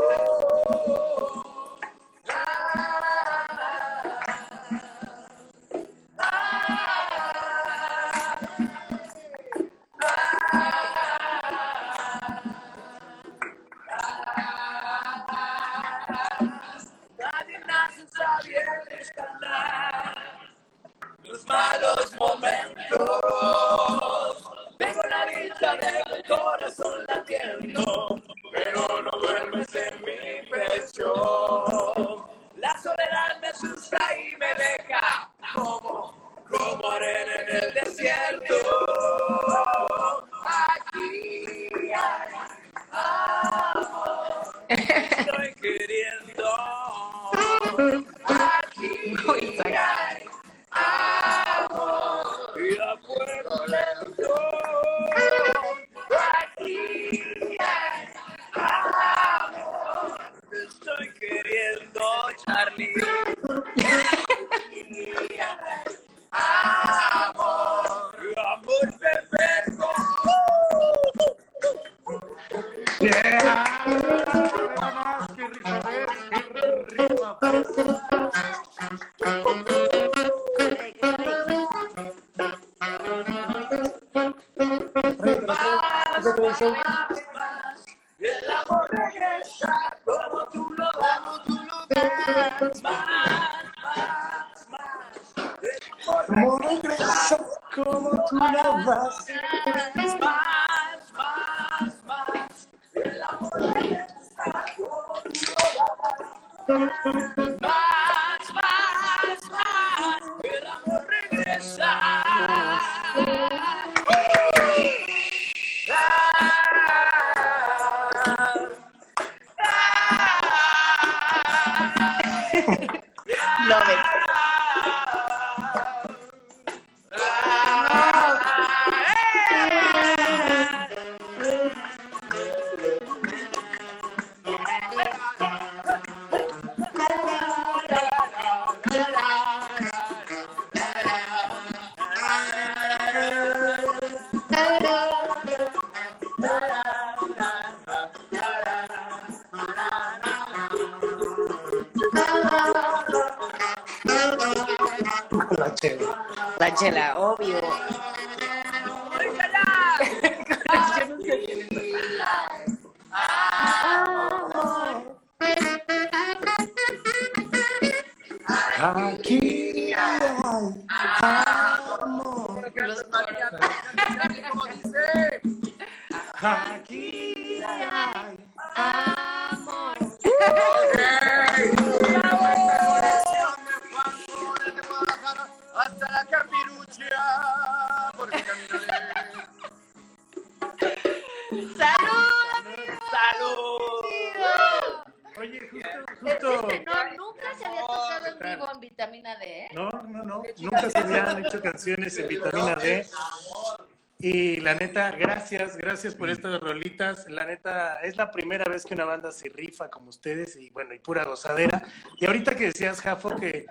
gracias, gracias por estas rolitas. La neta, es la primera vez que una banda se rifa como ustedes y bueno, y pura gozadera. Y ahorita que decías, Jafo, que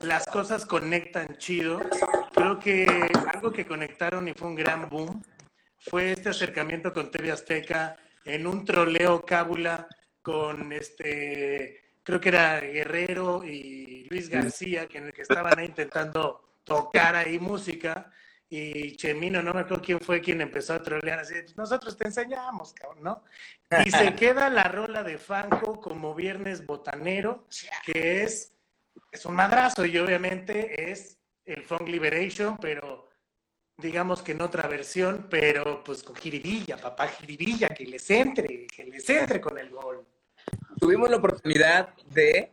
las cosas conectan chido, creo que algo que conectaron y fue un gran boom fue este acercamiento con TV Azteca en un troleo cábula con este, creo que era Guerrero y Luis García, que en el que estaban ahí intentando tocar ahí música. Y Chemino, no me acuerdo quién fue quien empezó a trolear así, "Pues nosotros te enseñamos, cabrón, ¿no? Y se [laughs] queda la rola de Fanco como Viernes Botanero, que es, es un madrazo y obviamente es el Funk Liberation, pero digamos que en otra versión, pero pues con jiribilla, papá jiribilla, que les entre, que les entre con el gol. Tuvimos la oportunidad de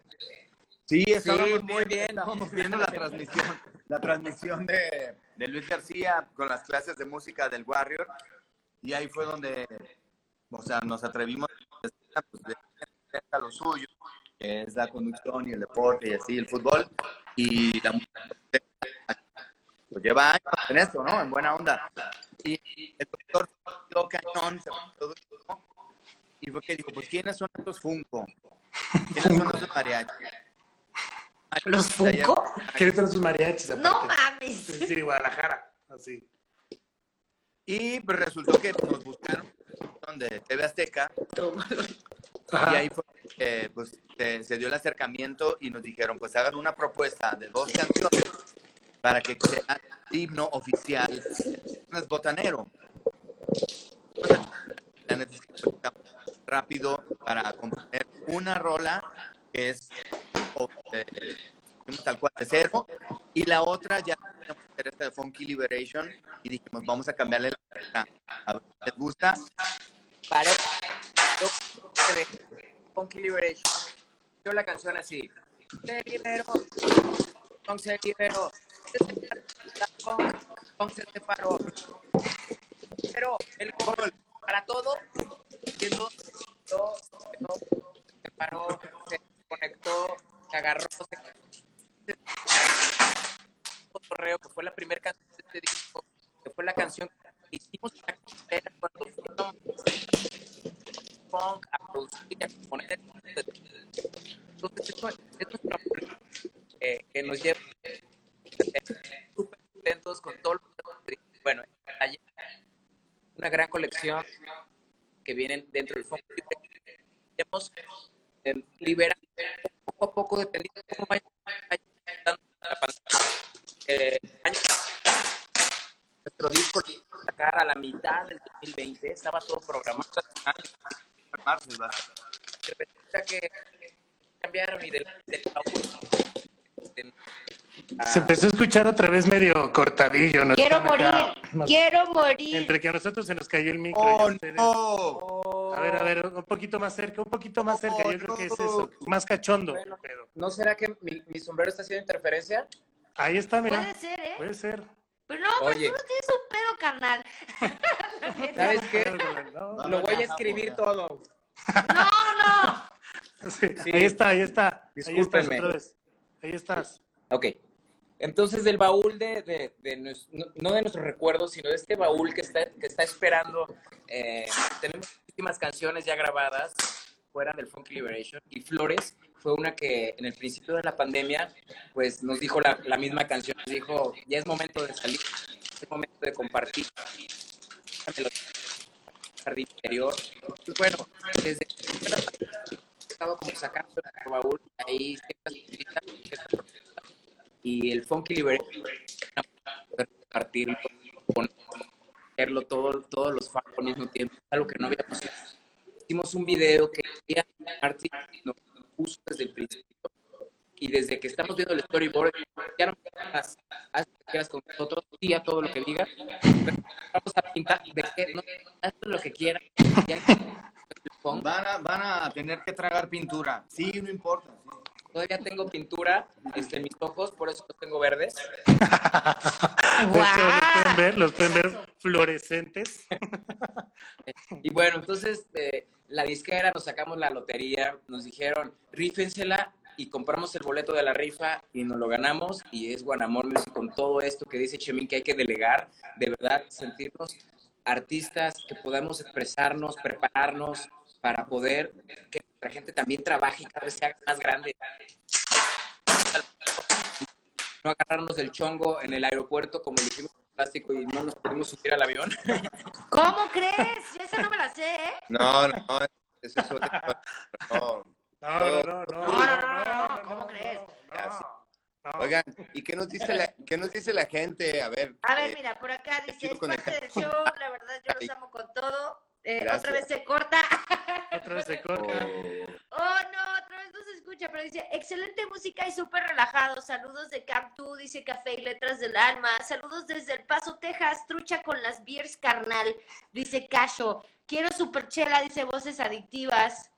Sí, estábamos Sí, muy bien. Estábamos [laughs] viendo la transmisión, la transmisión de, de Luis García con las clases de música del Warrior. Y ahí fue donde, o sea, nos atrevimos pues, de a lo suyo, que es la conducción y el deporte y así, el fútbol. Y la música, pues lleva años en esto, ¿no? En buena onda. Y el doctor quedó cañón, se y fue que dijo, pues ¿quiénes son estos Funko? ¿Quiénes son estos mariachis? ¿Los Funko? ¿Quieres tener sus mariachis? No aparte? mames. Sí, sí, Guadalajara, así. Y pues resultó que nos buscaron de TV Azteca y ahí fue que pues, se, se dio el acercamiento y nos dijeron, pues hagan una propuesta de dos canciones para que sea el himno oficial es botanero. La necesitamos rápido para componer una rola que es tal cual de y la otra ya tenemos esta de Funky Liberation y dijimos vamos a cambiarle la a ver les gusta para Funky Liberation. Yo la canción así. Se se se separó. Pero el gol para todo, se separó, se conectó, se agarró, se correo, que fue la primera canción de este disco, que fue la canción que hicimos cuando fuimos funk, a producir, a componer. Entonces, esto, es una eh, que nos lleva súper contentos con todo lo que bueno, hay una gran colección que vienen dentro del funk. Hemos eh, liberado poco a poco, dependiendo de cómo vaya la pantalla. Eh, nuestro disco lo a sacar a la mitad del 2020, estaba todo programado en marzo, ¿verdad? de repente que cambiaron y del, Se empezó a escuchar otra vez medio cortadillo. Quiero morir, quiero morir. Entre que a nosotros se nos cayó el micro. y ¡Oh, A ver, a ver, un poquito más cerca, un poquito más cerca. Yo creo que es eso. Más cachondo. Bueno. pero- ¿No será que mi, mi sombrero está haciendo interferencia? Ahí está, mira. Puede ser, ¿eh? Puede ser. Pero no, pero Oye. tú no tienes un pedo, carnal. [laughs] ¿Sabes qué? No, Lo voy a escribir todo. No, no. [laughs] sí, Sí. Ahí está, ahí está. Ahí estás Discúlpenme. otra vez. Ahí estás. Ok. Entonces, del baúl de, de, de nues- no, no de nuestros recuerdos, sino de este baúl que está, que está esperando, eh, tenemos muchísimas canciones ya grabadas fuera del Funky Liberation. Y Flores fue una que en el principio de la pandemia, pues nos dijo la, la misma canción, nos dijo, ya es momento de salir, es momento de compartir. Jardín interior. Pues bueno, desde he estado como sacando el baúl ahí y el Funky Liberation, poder compartirlo, ponerlo todo, todos los fans al mismo tiempo, algo que no habíamos hecho. Hicimos un video que Martín nos puso desde el principio y desde que estamos viendo el storyboard, ya no haz que quieras con nosotros, tía todo lo que digas, vamos a pintar de no, haz lo que quieras. Ya, [laughs] Van a, van a tener que tragar pintura. Sí, no importa. sí. Todavía tengo pintura este, en mis ojos, por eso los tengo verdes. [laughs] Los pueden ver, los pueden ver fluorescentes. [laughs] Y bueno, entonces eh, la disquera, nos sacamos la lotería, nos dijeron, rífensela y compramos el boleto de la rifa y nos lo ganamos y es Guanamor Music con todo esto que dice Chemín que hay que delegar, de verdad, sentirnos artistas que podamos expresarnos, prepararnos para poder la gente también trabaje y cada vez se haga más grande. No agarrarnos del chongo en el aeropuerto como lo hicimos plástico y no nos pudimos subir al avión. ¿Cómo crees? Yo esa no me la sé, ¿eh? No, no, eso es otra cosa. No. No, no, no, no. No, no, no, no, no, ¿cómo crees? no. Oigan, ¿y qué nos dice la, qué nos dice la gente? A ver, A ver, eh, mira, por acá dice, es con el- parte del show, la verdad yo los amo con todo. Eh, otra vez se corta. [laughs] Otra vez se corta. Oh, no, otra vez no se escucha, pero dice, excelente música y súper relajado. Saludos de Camp 2, dice Café y Letras del Alma. Saludos desde El Paso, Texas. Trucha con las beers, carnal, dice Casho. Quiero super chela, dice Voces Adictivas.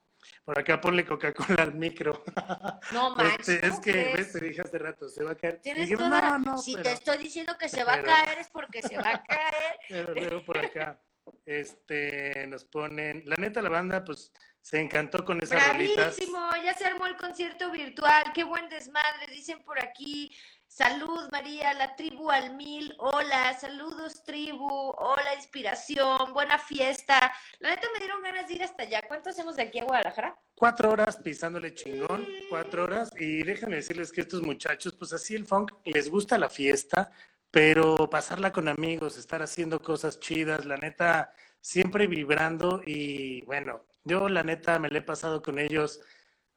Por acá ponle Coca-Cola al micro. [laughs] No manches, Este, es ¿cómo que, crees? ves, te dije hace rato, se va a caer. Tienes Dije, toda no, no, Si pero- te estoy diciendo que se va a [laughs] caer es porque se va a caer. Pero luego por acá, este, nos ponen, la neta la banda, pues, se encantó con esas rolitas. Bravísimo, ya se armó el concierto virtual, qué buen desmadre, dicen por aquí. Salud, María, la tribu al mil, hola, saludos, tribu, hola, inspiración, buena fiesta. La neta me dieron ganas de ir hasta allá. ¿Cuánto hacemos de aquí a Guadalajara? Cuatro horas pisándole chingón, cuatro horas, y déjenme decirles que estos muchachos, pues así el funk, les gusta la fiesta, pero pasarla con amigos, estar haciendo cosas chidas, la neta, siempre vibrando, y bueno, yo la neta me la he pasado con ellos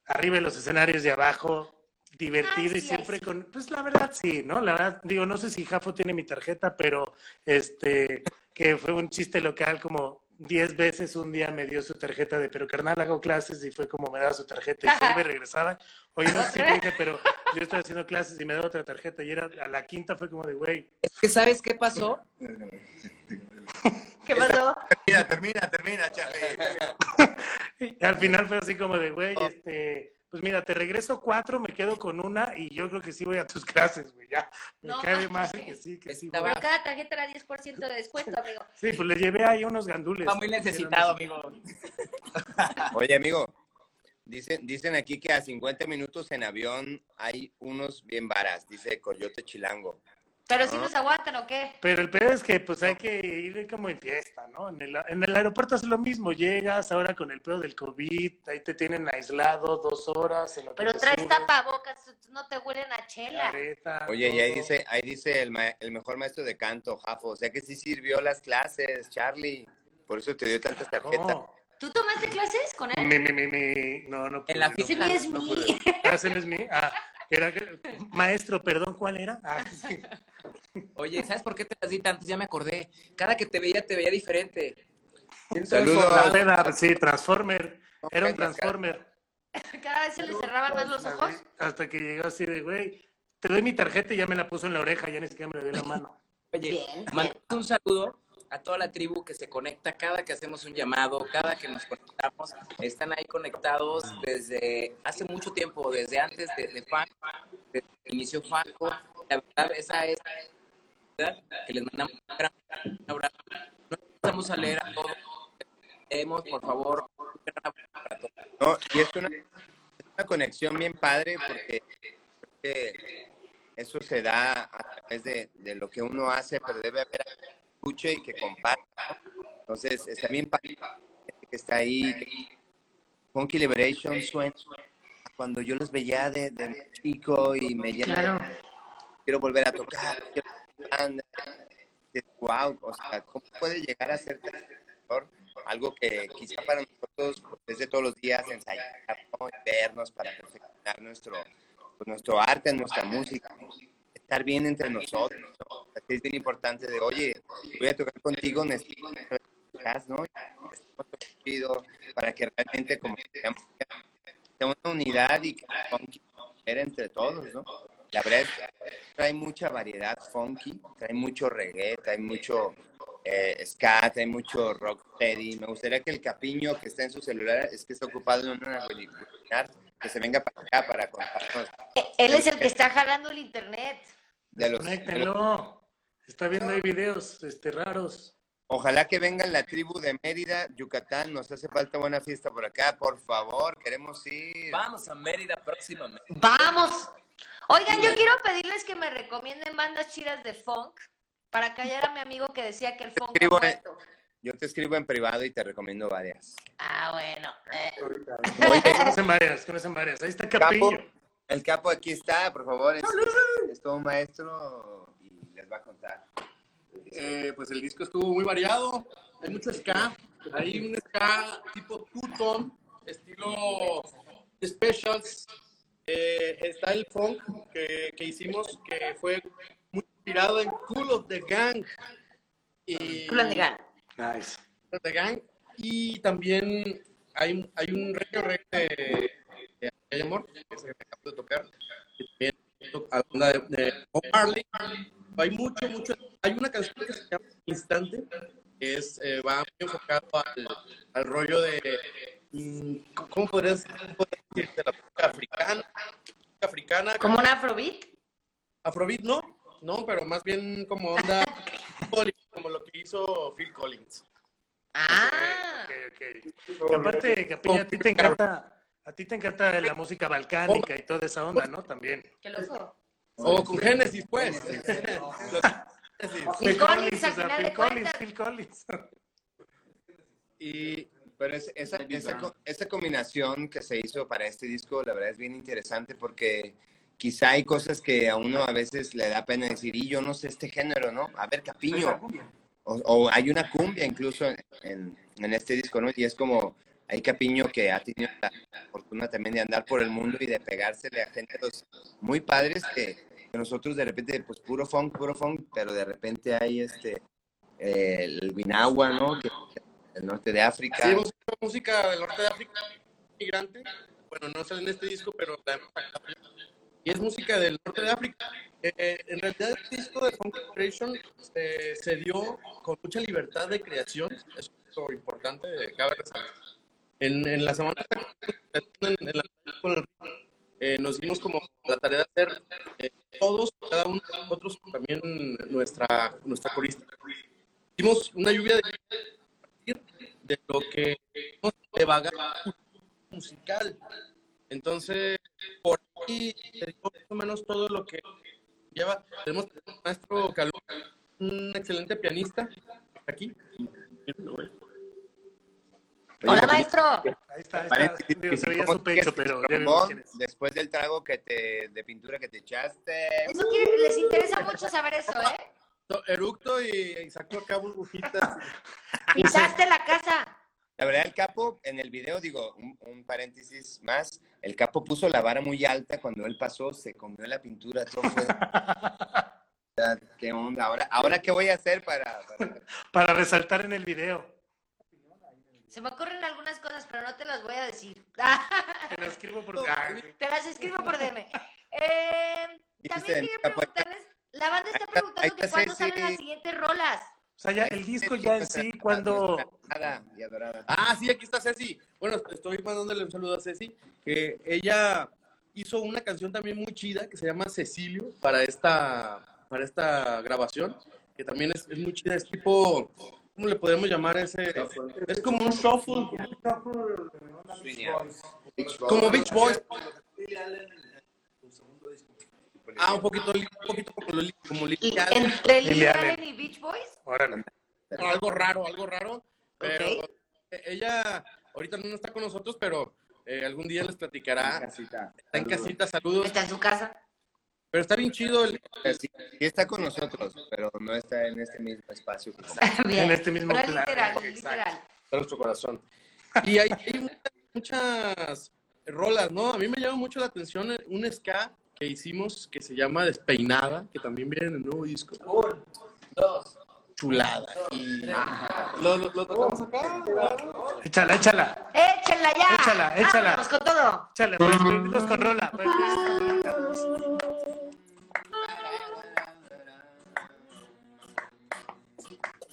arriba de los escenarios y abajo, divertido y siempre con, pues la verdad sí, ¿no? La verdad, digo, no sé si Jafo tiene mi tarjeta, pero este, que fue un chiste local como 10 veces un día me dio su tarjeta de, pero carnal, hago clases y fue como me daba su tarjeta y se y [laughs] regresaba. Oye, no sé si dije, pero yo estoy haciendo clases y me da otra tarjeta y era a la quinta fue como de, güey, Es que, ¿sabes qué pasó? [laughs] ¿Qué pasó? Termina, termina, termina, Charlie. [laughs] al final fue así como de, güey, este, pues mira, te regreso cuatro, me quedo con una y yo creo que sí voy a tus [laughs] clases, güey, ya. Me No cae más que sí, que sí. Por cada tarjeta era 10% de descuento, amigo. Sí, pues le llevé ahí unos gandules. Está muy necesitado, amigo. [laughs] Oye, amigo, dicen, dicen aquí que a 50 minutos en avión hay unos bien varas, dice Coyote Chilango. Pero si nos aguantan o qué? Pero el peor es que pues hay que ir como en fiesta, ¿no? En el, en el aeropuerto es lo mismo, llegas ahora con el pedo del COVID, ahí te tienen aislado dos horas. En lo Pero traes tapabocas, no te huelen a chela. careta, Oye, y ahí dice, ahí dice el, ma- el mejor maestro de canto, Jafo, o sea que sí sirvió las clases, Charlie, por eso te dio tantas tarjetas. No, ¿Tú tomaste clases con él? mi, mi, mi, mi, no, no En la pude, no Ese fiesta. ni es no mí. pude. Ah, es mí. Ah, era maestro, perdón, ¿cuál era? Ah, sí. Oye, ¿sabes por qué te las di tantas? Ya me acordé. Cada que te veía, te veía diferente. Saludos. La peda, sí, Transformer. Era un Transformer. Cada vez se le cerraban más los ojos. Hasta que llegó así de, güey, te doy mi tarjeta y ya me la puso en la oreja, ya ni siquiera me le dio la mano. Oye, Bien, mandamos un saludo a toda la tribu que se conecta cada que hacemos un llamado, cada que nos conectamos. Están ahí conectados desde hace mucho tiempo, desde antes de, Fanco, desde que inició Fanco. La verdad, esa es la que les mandamos un abrazo. No vamos a leer a todos. Leemos, por favor. No, y es una, una conexión bien padre porque eso se da a través de, de lo que uno hace, pero debe haber escuche y que comparta. Entonces, está bien que está ahí. que- Funky Liberation suena cuando yo los veía de, de chico y me llena de- quiero volver a tocar, quiero wow, o sea, ¿cómo puede llegar a ser algo que quizá para nosotros pues, es de todos los días ensayar, vernos para perfeccionar nuestro, pues, nuestro arte, nuestra música. Estar bien entre nosotros. ¿no? Así es bien importante de, oye, voy a tocar contigo, necesito jazz, ¿no? Para que realmente como tengamos una unidad y que era entre todos, ¿no? La verdad trae mucha variedad funky, trae mucho reggae, trae mucho eh, ska, trae mucho rock steady. Me gustaría que el capiño que está en su celular es que está ocupado en una webinar, que se venga para acá para contarnos Eh, Él es el que está jalando el internet. De los... Conéctenlo. Está viendo ahí videos este, raros. Ojalá que venga la tribu de Mérida, Yucatán. Nos hace falta buena fiesta por acá, por favor. Queremos ir. Vamos a Mérida próximamente. ¡Vamos! Oigan, yo quiero pedirles que me recomienden bandas chidas de funk para callar a mi amigo que decía que el funk escribo ha en- muerto. Yo te escribo en privado y te recomiendo varias. Ah, bueno. eh. Conocen varias, conocen varias. Ahí está Capo, Capillo. el capo aquí está, por favor. Es, es todo un maestro y les va a contar. Eh, pues el disco estuvo muy variado. Hay mucho ska. Hay un ska tipo two-tone, estilo specials. Eh, está el funk que, que hicimos, que fue muy inspirado en Cool of the Gang. Y, Cool and the Gang. Nice. Cool of the Gang. Y también hay, hay un reggae, reggae de, de Hay Amor, que que acabo de tocar. Y también a la banda de, de Bob Marley. Hay mucho, mucho. Hay una canción que se llama Instante, que es, eh, va muy enfocado al, al rollo de. mm, ¿Cómo podrías, decir? De la música africana. música africana. ¿Como un afrobeat? Afrobeat no, no, pero más bien como onda. [laughs] como lo que hizo Phil Collins. Ah. Ok, ok. Y aparte, Capilla, a ti te encanta, a ti te encanta la música balcánica y toda esa onda, ¿no? También. Qué loco. O con Genesis, pues. [laughs] Phil Collins, o sea, Phil Collins. Phil Collins. Y, pero es- esa, esa, co- esa combinación que se hizo para este disco, la verdad es bien interesante porque quizá hay cosas que a uno a veces le da pena decir, y yo no sé este género, ¿no? A ver, Capiño. O, o hay una cumbia incluso en, en- en este disco, ¿no? Y es como, hay Capiño que ha tenido la fortuna también de andar por el mundo y de pegársele a géneros muy padres que, que nosotros de repente, pues puro funk, puro funk, pero de repente hay este, eh, el Binagua, ¿no? Que, el norte de África. Sí, música del norte de África, migrante. Bueno, no sale en este disco, pero la hemos. Y es música del norte de África. Eh, eh, en realidad, el disco de Funk Creation se, se dio con mucha libertad de creación. Eso es lo importante, cabe resaltar. En, en la semana en, en la, eh, nos dimos como la tarea de hacer eh, todos, cada uno de nosotros, también nuestra, nuestra corista. Hicimos una lluvia de de lo que de bagaje musical. Entonces, por ahí más o menos todo lo que lleva. Tenemos maestro Calú, un excelente pianista aquí. Hola, maestro. Ahí está, ahí está. Digo, se veía ¿Cómo su pecho, pero después del trago que te, de pintura que te echaste. Eso quiere- les interesa mucho saber eso, ¿eh? Eructo y, sacó acá burbujitas. [laughs] Pintaste la casa. La verdad, el capo, en el video, digo, un, un paréntesis más, el capo puso la vara muy alta cuando él pasó, se comió la pintura, todo fue... [laughs] ¿Qué onda? Ahora, ¿Ahora qué voy a hacer para...? para- [laughs] Para resaltar en el video. Se me ocurren algunas cosas, pero no te las voy a decir. Te lo escribo por... [laughs] Ah, Te las escribo por DM. Eh, Dijiste también está- preguntarles, la banda está preguntando que cuándo salen las siguientes rolas. O sea, ya el disco ya en sí, cuando... Nada, y adorada. Ah, sí, aquí está Ceci. Bueno, estoy mandándole un saludo a Ceci, que ella hizo una canción también muy chida que se llama Cecilio para esta, para esta grabación, que también es, es muy chida, es tipo, ¿cómo le podemos llamar ese? Es como un shuffle, como Beach Boys. Ah, un poquito, un poquito como, Lily- como Lily Allen. entre Lily Allen y Beach Boys. Órale. algo raro, algo raro. Pero Ok. ella ahorita no está con nosotros, pero eh, algún día les platicará. Casita. Está en casita, saludos. Está en su casa. Pero está bien chido. El, Sí, sí está con nosotros, pero no está en este mismo espacio. [laughs] En este mismo Pero plan. literal, literal. está nuestro corazón. Y hay, hay muchas, muchas rolas, ¿no? A mí me llama mucho la atención un ska que hicimos que se llama Despeinada, que también viene en el nuevo disco. Un, dos. Chulada. Y lo, lo, lo tocamos acá. Échala, échala. Échala ya. Échala, échala. Vámonos con todo. Échala, pues, con rola. prendidos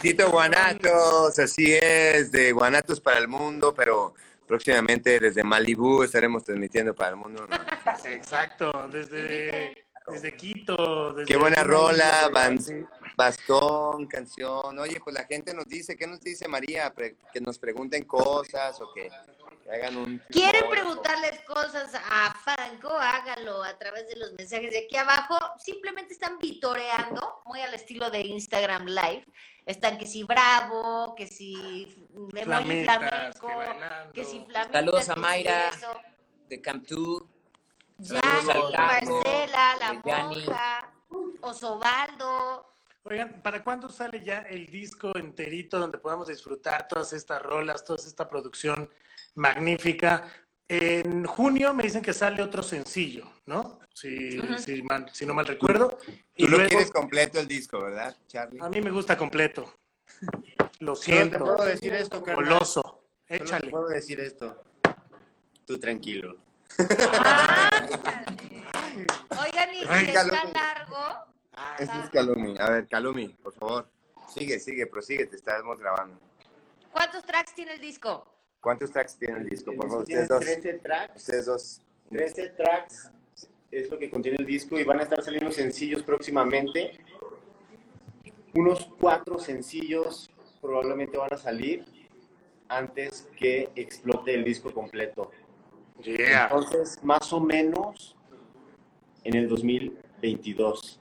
Puritito Guanatos, así es, de Guanatos para el mundo, pero próximamente desde Malibú estaremos transmitiendo para el mundo. Exacto, desde, desde Quito. Desde Qué buena rola, ban- Sí. bastón, canción. Oye, pues la gente nos dice, ¿qué nos dice María? Que nos pregunten cosas o que, que hagan un... ¿Quieren preguntarles cosas a Franco? Háganlo a través de los mensajes de aquí abajo. Simplemente están vitoreando, muy al estilo de Instagram Live. Están que si bravo, que si flamenco, que bailando. que si flamencas, Saludos a Mayra. De Camp 2. Yani, Saludos al Caco, Marcela, la monja, Osobaldo. Oigan, ¿para cuándo sale ya el disco enterito donde podamos disfrutar todas estas rolas, toda esta producción magnífica? En junio me dicen que sale otro sencillo, ¿no? Si, si, mal- si no mal recuerdo. Y Tú lo luego, quieres completo el disco, ¿verdad, Charlie? a mí me gusta completo. Lo Solo te siento. puedo decir esto. Goloso. Solo te Échale. puedo decir esto. Tú tranquilo. Oigan, y Ay, si está Calumi. largo, Este es Calumi. A ver, Calumi, por favor. Sigue, sigue, prosigue, te estamos grabando. ¿cuántos tracks tiene el disco? ¿Cuántos tracks tiene el disco? Por favor, Tiene ustedes dos. 13 tracks. Ustedes dos. 13 tracks es lo que contiene el disco y van a estar saliendo sencillos próximamente. Unos cuatro sencillos probablemente van a salir antes que explote el disco completo. Yeah. Entonces, más o menos en el 2022.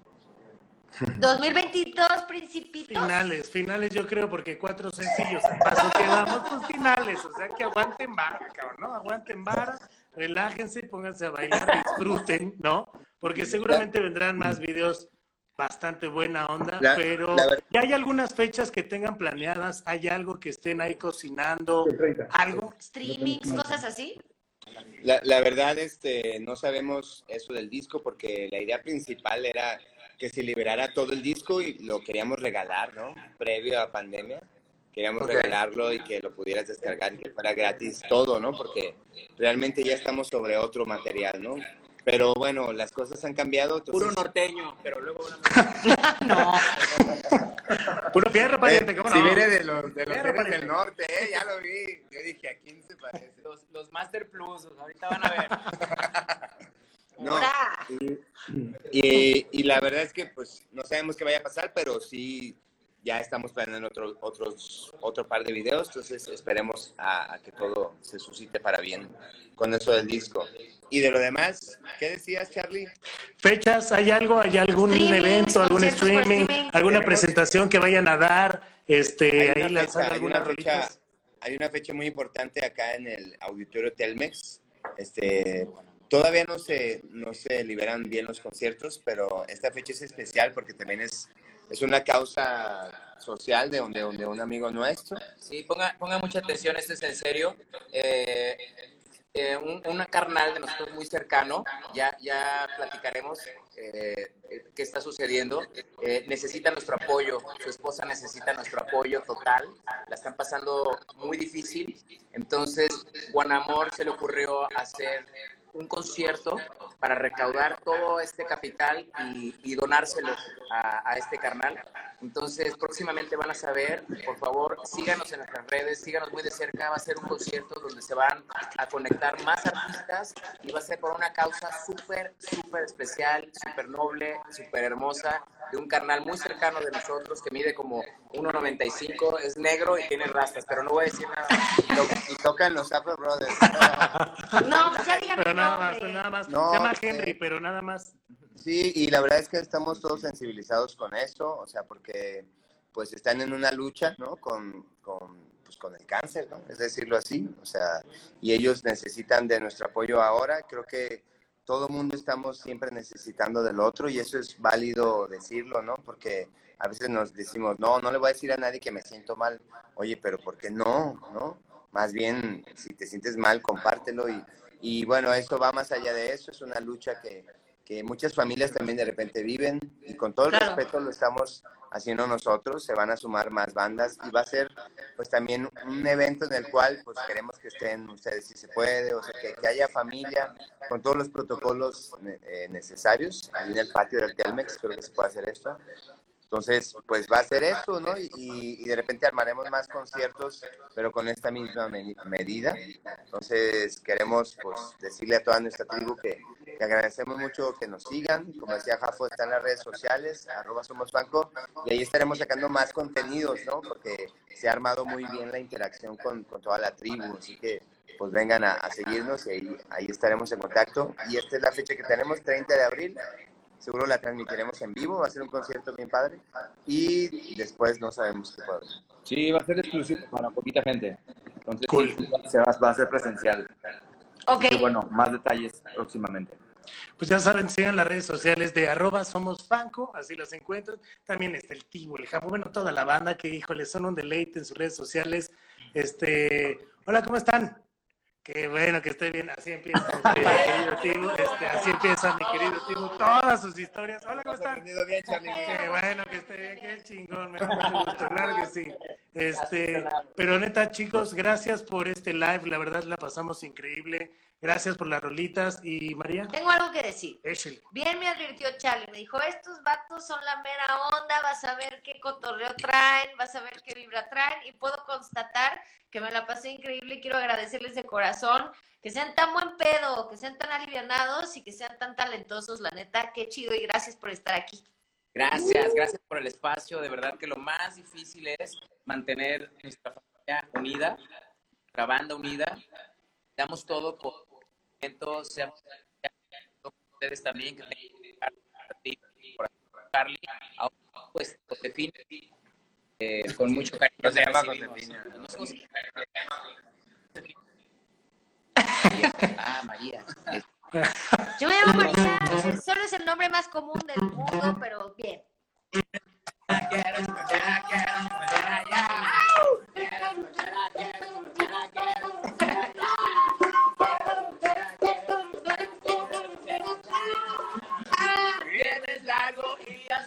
2022, principitos. Finales, finales yo creo, porque cuatro sencillos al paso que vamos, pues finales, o sea que aguanten vara, cabrón, ¿no? Aguanten vara, relájense, pónganse a bailar, disfruten, ¿no? Porque seguramente vendrán más videos bastante buena onda, La- pero la ¿ya hay algunas fechas que tengan planeadas? ¿Hay algo que estén ahí cocinando? ¿Algo? Streamings, cosas así. La, la verdad, este, no sabemos eso del disco porque la idea principal era que se liberara todo el disco y lo queríamos regalar, ¿no? Previo a pandemia. Queríamos Ok. regalarlo y que lo pudieras descargar y que fuera gratis todo, ¿no? Porque realmente ya estamos sobre otro material, ¿no? Pero bueno, las cosas han cambiado. entonces- Puro norteño, pero luego [laughs] No. [laughs] Puro fierro, pariente, Eh, ¿cómo si no? viene de los, de los Fierro, pariente. del norte, ¿eh? Ya lo vi. Yo dije, ¿a quién se parece? los, los Master Plus, ahorita van a ver. [laughs] No. Y, y la verdad es que pues no sabemos qué vaya a pasar, pero sí ya estamos planeando otro, otros, otro par de videos, entonces esperemos a, a que todo se suscite para bien con eso del disco. Y de lo demás, ¿qué decías, Charlie? ¿Fechas? ¿Hay algo? ¿Hay algún Streamings, evento, algún streaming, streaming. alguna presentación que vayan a dar? Este, Hay ahí una, lanzando fecha, hay, una algunas hay una fecha muy importante acá en el auditorio Telmex. Este, todavía no se, no se liberan bien los conciertos, pero esta fecha es especial porque también es, es una causa social de donde, donde un amigo nuestro. Sí, ponga, ponga mucha atención, esto es en serio. Eh, eh, un, una carnal de nosotros muy cercano, ya, ya platicaremos eh, qué está sucediendo. Eh, necesita nuestro apoyo, su esposa necesita nuestro apoyo total, la están pasando muy difícil. Entonces, Juan Amor se le ocurrió hacer un concierto para recaudar todo este capital y, y donárselo a, a este carnal. Entonces, próximamente van a saber, por favor, síganos en nuestras redes, síganos muy de cerca. Va a ser un concierto donde se van a conectar más artistas y va a ser por una causa súper, súper especial, súper noble, súper hermosa, de un carnal muy cercano de nosotros que mide como 1,95, es negro y tiene rastas, pero no voy a decir nada. Y tocan los Afro Brothers. [laughs] No, pues ya díganme Pero nada más, nada más. No, Se llama eh, Henry, pero nada más. Sí, y la verdad es que estamos todos sensibilizados con eso, o sea, porque pues están en una lucha, ¿no? Con, con, pues, con el cáncer, ¿no? Es decirlo así, o sea, y ellos necesitan de nuestro apoyo ahora. Creo que todo el mundo estamos siempre necesitando del otro y eso es válido decirlo, ¿no? Porque a veces nos decimos, no, no le voy a decir a nadie que me siento mal. Oye, pero ¿por qué no? ¿No? Más bien, si te sientes mal, compártelo y, y bueno, eso va más allá de eso, es una lucha que, que muchas familias también de repente viven y con todo el Claro. respeto lo estamos haciendo nosotros, se van a sumar más bandas y va a ser pues también un evento en el cual pues queremos que estén ustedes si se puede, o sea, que, que haya familia con todos los protocolos eh, necesarios ahí en el patio del Telmex, creo que se puede hacer esto. Entonces, pues va a ser esto, ¿no? Y, y- de repente armaremos más conciertos, pero con esta misma me- medida. Entonces, queremos pues decirle a toda nuestra tribu que, que agradecemos mucho que nos sigan. Como decía Jafo, está en las redes sociales, arroba somos banco, y ahí estaremos sacando más contenidos, ¿no? Porque se ha armado muy bien la interacción con, con toda la tribu, así que pues vengan a, a seguirnos y ahí, ahí estaremos en contacto. Y esta es la fecha que tenemos, 30 de abril. Seguro la transmitiremos en vivo, va a ser un concierto bien padre. Y después no sabemos qué puede. Sí, va a ser exclusivo para poquita gente. Entonces, Cool. sí, se va, va a ser presencial. Ok. Y bueno, más detalles próximamente. Pues ya saben, sigan las redes sociales de arroba somos Fanco, así las encuentran. También está el Tibo, el Japo, bueno, toda la banda que, híjole, son un deleite en sus redes sociales. Este, hola, ¿cómo están? Qué bueno que esté bien, así empieza mi querido Tibo, este, así empieza mi querido Tibo, todas sus historias. Hola, ¿cómo están? bien, Charlie. Qué bueno que esté bien, qué chingón, me da mucho gusto, claro que sí. Este, pero neta, chicos, gracias por este live, la verdad la pasamos increíble. Gracias por las rolitas y María, Tengo algo que decir. échale. Bien me advirtió Charlie, me dijo, estos vatos son la mera onda, vas a ver qué cotorreo traen, vas a ver qué vibra traen, y puedo constatar que me la pasé increíble y quiero agradecerles de corazón que sean tan buen pedo, que sean tan alivianados y que sean tan talentosos, la neta, qué chido y gracias por estar aquí. Gracias, gracias por el espacio. De verdad que lo más difícil es mantener nuestra familia unida, la banda unida. Damos todo por seamos ustedes también, que por Carly, pues Josefina, eh, con mucho cariño. No se llama. Josefina. Ah, María. Yo me llamo María, solo es el nombre más común del mundo, pero bien. [laughs]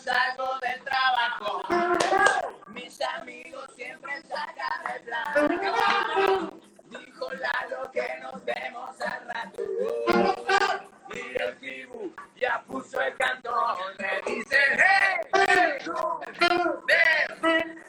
salgo del trabajo. Mis amigos siempre sacan el plan. Dijo Lalo que nos vemos al rato. Y el tribu ya puso el cantón. Me dice, hey, hey, tú, ven,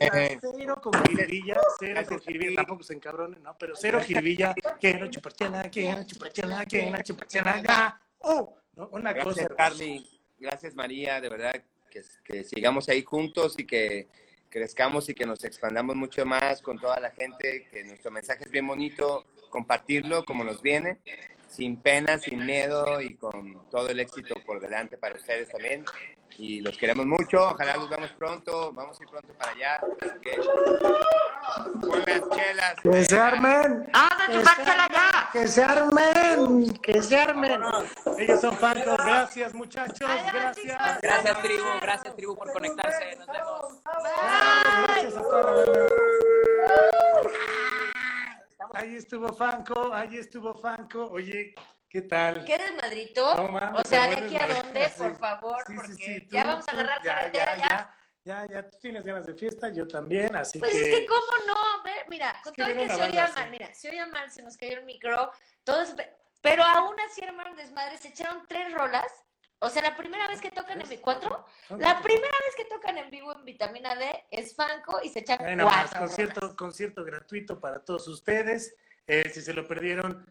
Eh. cero con jiribilla, cero con jiribilla, tampoco se encabronen, ¿no? Pero cero jiribilla, quiero chuparchela, quiero chuparchela, quiero chuparchela ya. ¡Oh! ¿no? Una Gracias, cosa. Carly. Gracias, María. De verdad, que, que sigamos ahí juntos y que crezcamos y que nos expandamos mucho más con toda la gente, que nuestro mensaje es bien bonito, compartirlo como nos viene, sin pena, sin miedo y con todo el éxito por delante para ustedes también. Y los queremos mucho, ojalá los veamos pronto, vamos a ir pronto para allá. Así que, con las chelas. Que se armen. ¡Vamos a chupársela ya! Que se armen. Que se armen. Ellos son Fancos. Gracias, muchachos. Gracias. Gracias, tribu. Gracias, tribu, por conectarse. Nos vemos. Gracias a banda. Ahí estuvo Fanco, ahí estuvo Fanco. Oye, ¿qué tal? ¿Qué desmadrito? No mames, o sea, ¿de aquí a dónde? Por sí. favor, Sí, sí, porque sí, ya tú- vamos a agarrar ya, carretera, ya, ya. Ya, ya, tú tienes ganas de fiesta, yo también, así Pues es que... que, ¿cómo no? Ve, mira, con que todo que una se oía mal, así. mira, se oía mal, se nos cayó el micro, todo eso, pe- pero aún así, hermano desmadre, se echaron tres rolas. O sea, la primera vez que tocan en ¿cuatro? La primera vez que tocan en vivo en Vitamina D es Fanco y se echan Bueno, más cuatro. concierto, concierto gratuito para todos ustedes. Eh, si se lo perdieron,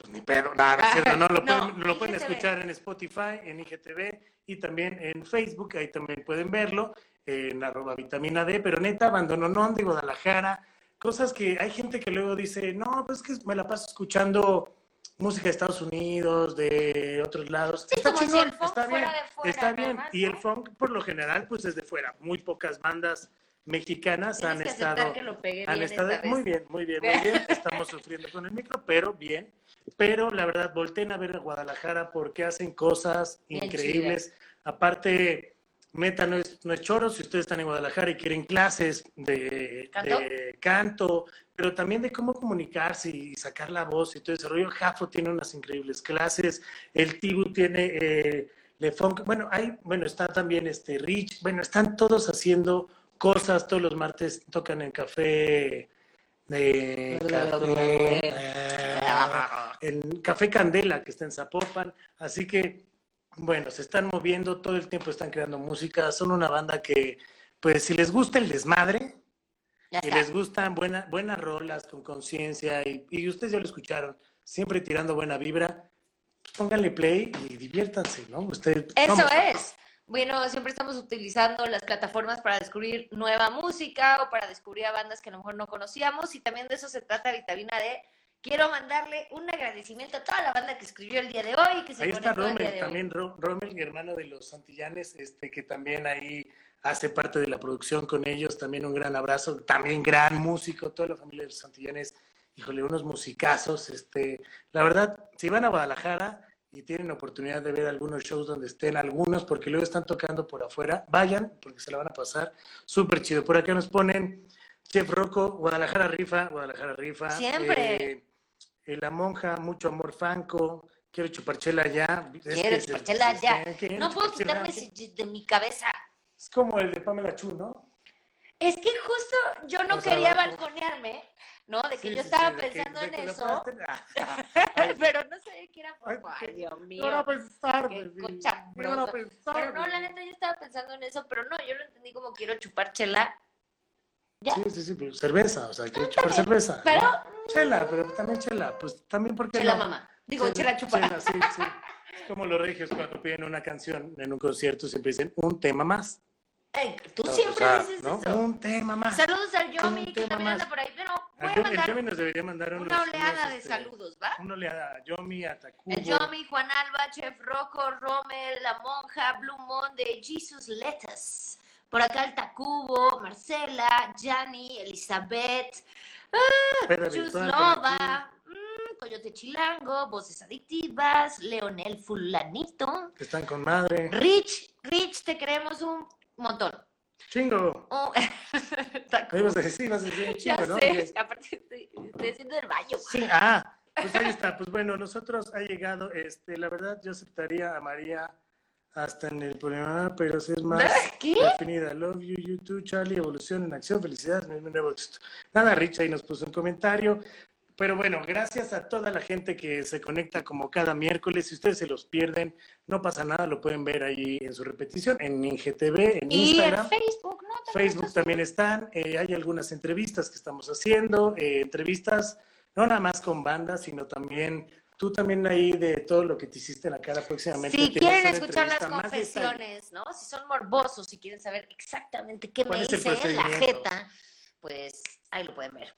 pues ni pedo, nada, [laughs] no lo, No, pueden, lo pueden escuchar en Spotify, en IGTV y también en Facebook, ahí también pueden verlo, en arroba vitamina D, pero neta, abandononón de Guadalajara, cosas que hay gente que luego dice, no, pues que me la paso escuchando música de Estados Unidos, de otros lados. Sí, está como si chingón, el funk está bien, fuera de fuera está bien. Y el funk, por lo general, pues es de fuera. Muy pocas bandas mexicanas han estado, que lo pegué han estado esta vez. muy bien, muy bien, muy bien. [laughs] Estamos sufriendo con el micro, pero bien. Pero la verdad, volteen a ver a Guadalajara porque hacen cosas Bien increíbles. Aparte, Meta no es, no es choro, si ustedes están en Guadalajara y quieren clases de ¿Canto? de canto, pero también de cómo comunicarse y sacar la voz y todo ese rollo. Jafo tiene unas increíbles clases, el Tibu tiene eh, Le Funk, bueno, hay, bueno, está también este Rich, bueno, están todos haciendo cosas, todos los martes tocan en café, eh, en Café Candela, que está en Zapopan, así que bueno, se están moviendo, todo el tiempo están creando música, son una banda que, pues, si les gusta el desmadre, y les gustan buena, buenas rolas con conciencia, y, y ustedes ya lo escucharon, siempre tirando buena vibra, pónganle play y diviértanse, ¿no? Usted, Eso vamos. es. Bueno, siempre estamos utilizando las plataformas para descubrir nueva música o para descubrir a bandas que a lo mejor no conocíamos y también de eso se trata Vitamina D. Quiero mandarle un agradecimiento a toda la banda que escribió el día de hoy, que se Ahí está Rommel, también Ro- Rommel, hermano de los Santillanes, este, que también ahí hace parte de la producción con ellos. También un gran abrazo, también gran músico, toda la familia de los Santillanes, híjole, unos musicazos. Este, la verdad, si van a Guadalajara y tienen oportunidad de ver algunos shows donde estén algunos, porque luego están tocando por afuera, vayan, porque se la van a pasar súper chido. Por acá nos ponen Chef Rocco, Guadalajara rifa, Guadalajara rifa. Siempre. Eh, eh, la monja, mucho amor Franco, quiero chuparchela ya. Es Quiero chuparchela ya. ¿Quiero No puedo quitarme de mi cabeza. Es como el de Pamela Chu, ¿no? Es que justo yo no O sea, quería balconearme, ¿no? De que Sí, yo sí, estaba sí, de que- pensando en eso, [laughs] pero no sabía que era Ay, Dios mío. ¿Qué van a pensar, van a pensar, Pero no, la neta, yo estaba pensando en eso, pero no, yo lo entendí como quiero chupar chela. Ya. Sí, sí, sí, pero cerveza, o sea, quiero chupar cerveza. Pero, ¿no? Chela, pero también chela, pues también porque chela mamá. Digo, chela chupa. Chela, sí, sí. [laughs] Es como los regios cuando piden una canción en un concierto siempre dicen un tema más. Tú O siempre sea, dices ¿no? eso. Un tema más. Saludos al Yomi, que también anda por ahí. Pero voy El a el mandar Yomi nos debería mandar unos, una oleada unos, de este, saludos, ¿va? Una oleada a Yomi, a Tacubo. El Yomi, Juan Alba, Chef Rocco, Rommel, La Monja, Blue Monday, Jesus Letas. Por acá el Tacubo, Marcela, Yanni, Elizabeth, ah, Pedro Chus Virtual, Nova, mm, Coyote Chilango, Voces Adictivas, Leonel Fulanito, que están con madre. Rich, Rich, te queremos un montón. Chingo. Oh, Ahí vas a decir, vas a decir un ya chingo, ¿no? sé, aparte estoy, estoy haciendo el baño. Sí, ah, pues ahí está. Pues bueno, nosotros ha llegado, este, la verdad yo aceptaría a María hasta en el programa, pero si es más ¿Qué? definida. Love you, YouTube, Charlie, evolución en acción, felicidades, mi nuevo éxito. Nada, Rich ahí nos puso un comentario. Pero bueno, gracias a toda la gente que se conecta como cada miércoles. Si ustedes se los pierden, no pasa nada, lo pueden ver ahí en su repetición, en IGTV, en Y Instagram. en Facebook, Facebook también están, eh, hay algunas entrevistas que estamos haciendo, eh, entrevistas no nada más con bandas, sino también tú también ahí de todo lo que te hiciste en la cara próximamente. Si quieren escuchar las confesiones, ¿no? Si son morbosos, si quieren saber exactamente qué ¿Cuál me hice en la jeta, pues ahí lo pueden ver.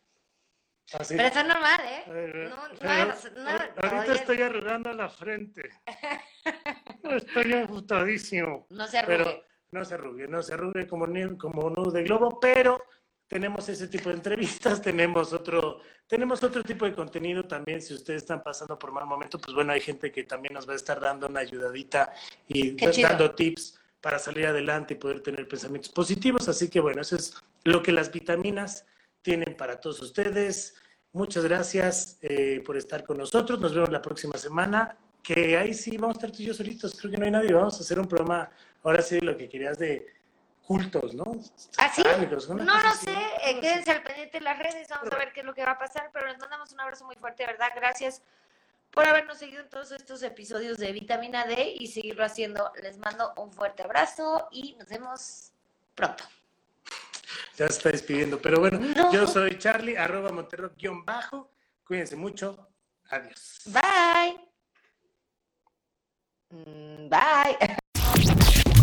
Así. Pero está normal, ¿eh? Eh, No, no, no, no, ahorita todavía- estoy arrugando la frente. [laughs] Estoy ajustadísimo. No se arrugue. Pero no se arrugue, no se arrugue como, como nudo de globo, pero tenemos ese tipo de entrevistas, [laughs] tenemos otro, tenemos otro tipo de contenido también. Si ustedes están pasando por mal momento, pues bueno, hay gente que también nos va a estar dando una ayudadita y dando tips para salir adelante y poder tener pensamientos positivos. Así que bueno, eso es lo que las vitaminas tienen para todos ustedes. Muchas gracias eh, por estar con nosotros. Nos vemos la próxima semana. Que ahí sí vamos a estar tú y yo solitos. Creo que no hay nadie. Vamos a hacer un programa, ahora sí, de lo que querías de cultos, ¿no? ¿Ah, sí? Satánicos, No lo así, sé, ¿no? eh, así. quédense al pendiente de las redes, vamos a ver qué es lo que va a pasar, pero les mandamos un abrazo muy fuerte, ¿verdad? Gracias por habernos seguido en todos estos episodios de Vitamina D y seguirlo haciendo. Les mando un fuerte abrazo y nos vemos pronto. Ya se está despidiendo. Pero bueno, No. yo soy Charlie, arroba Monterro guion bajo. Cuídense mucho. Adiós. Bye. Mm, Bye.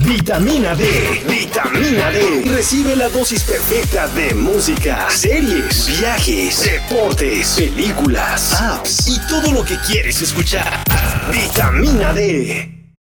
Vitamina D, vitamina D. Recibe la dosis perfecta de música, series, viajes, deportes, películas, apps y todo lo que quieres escuchar. Vitamina D.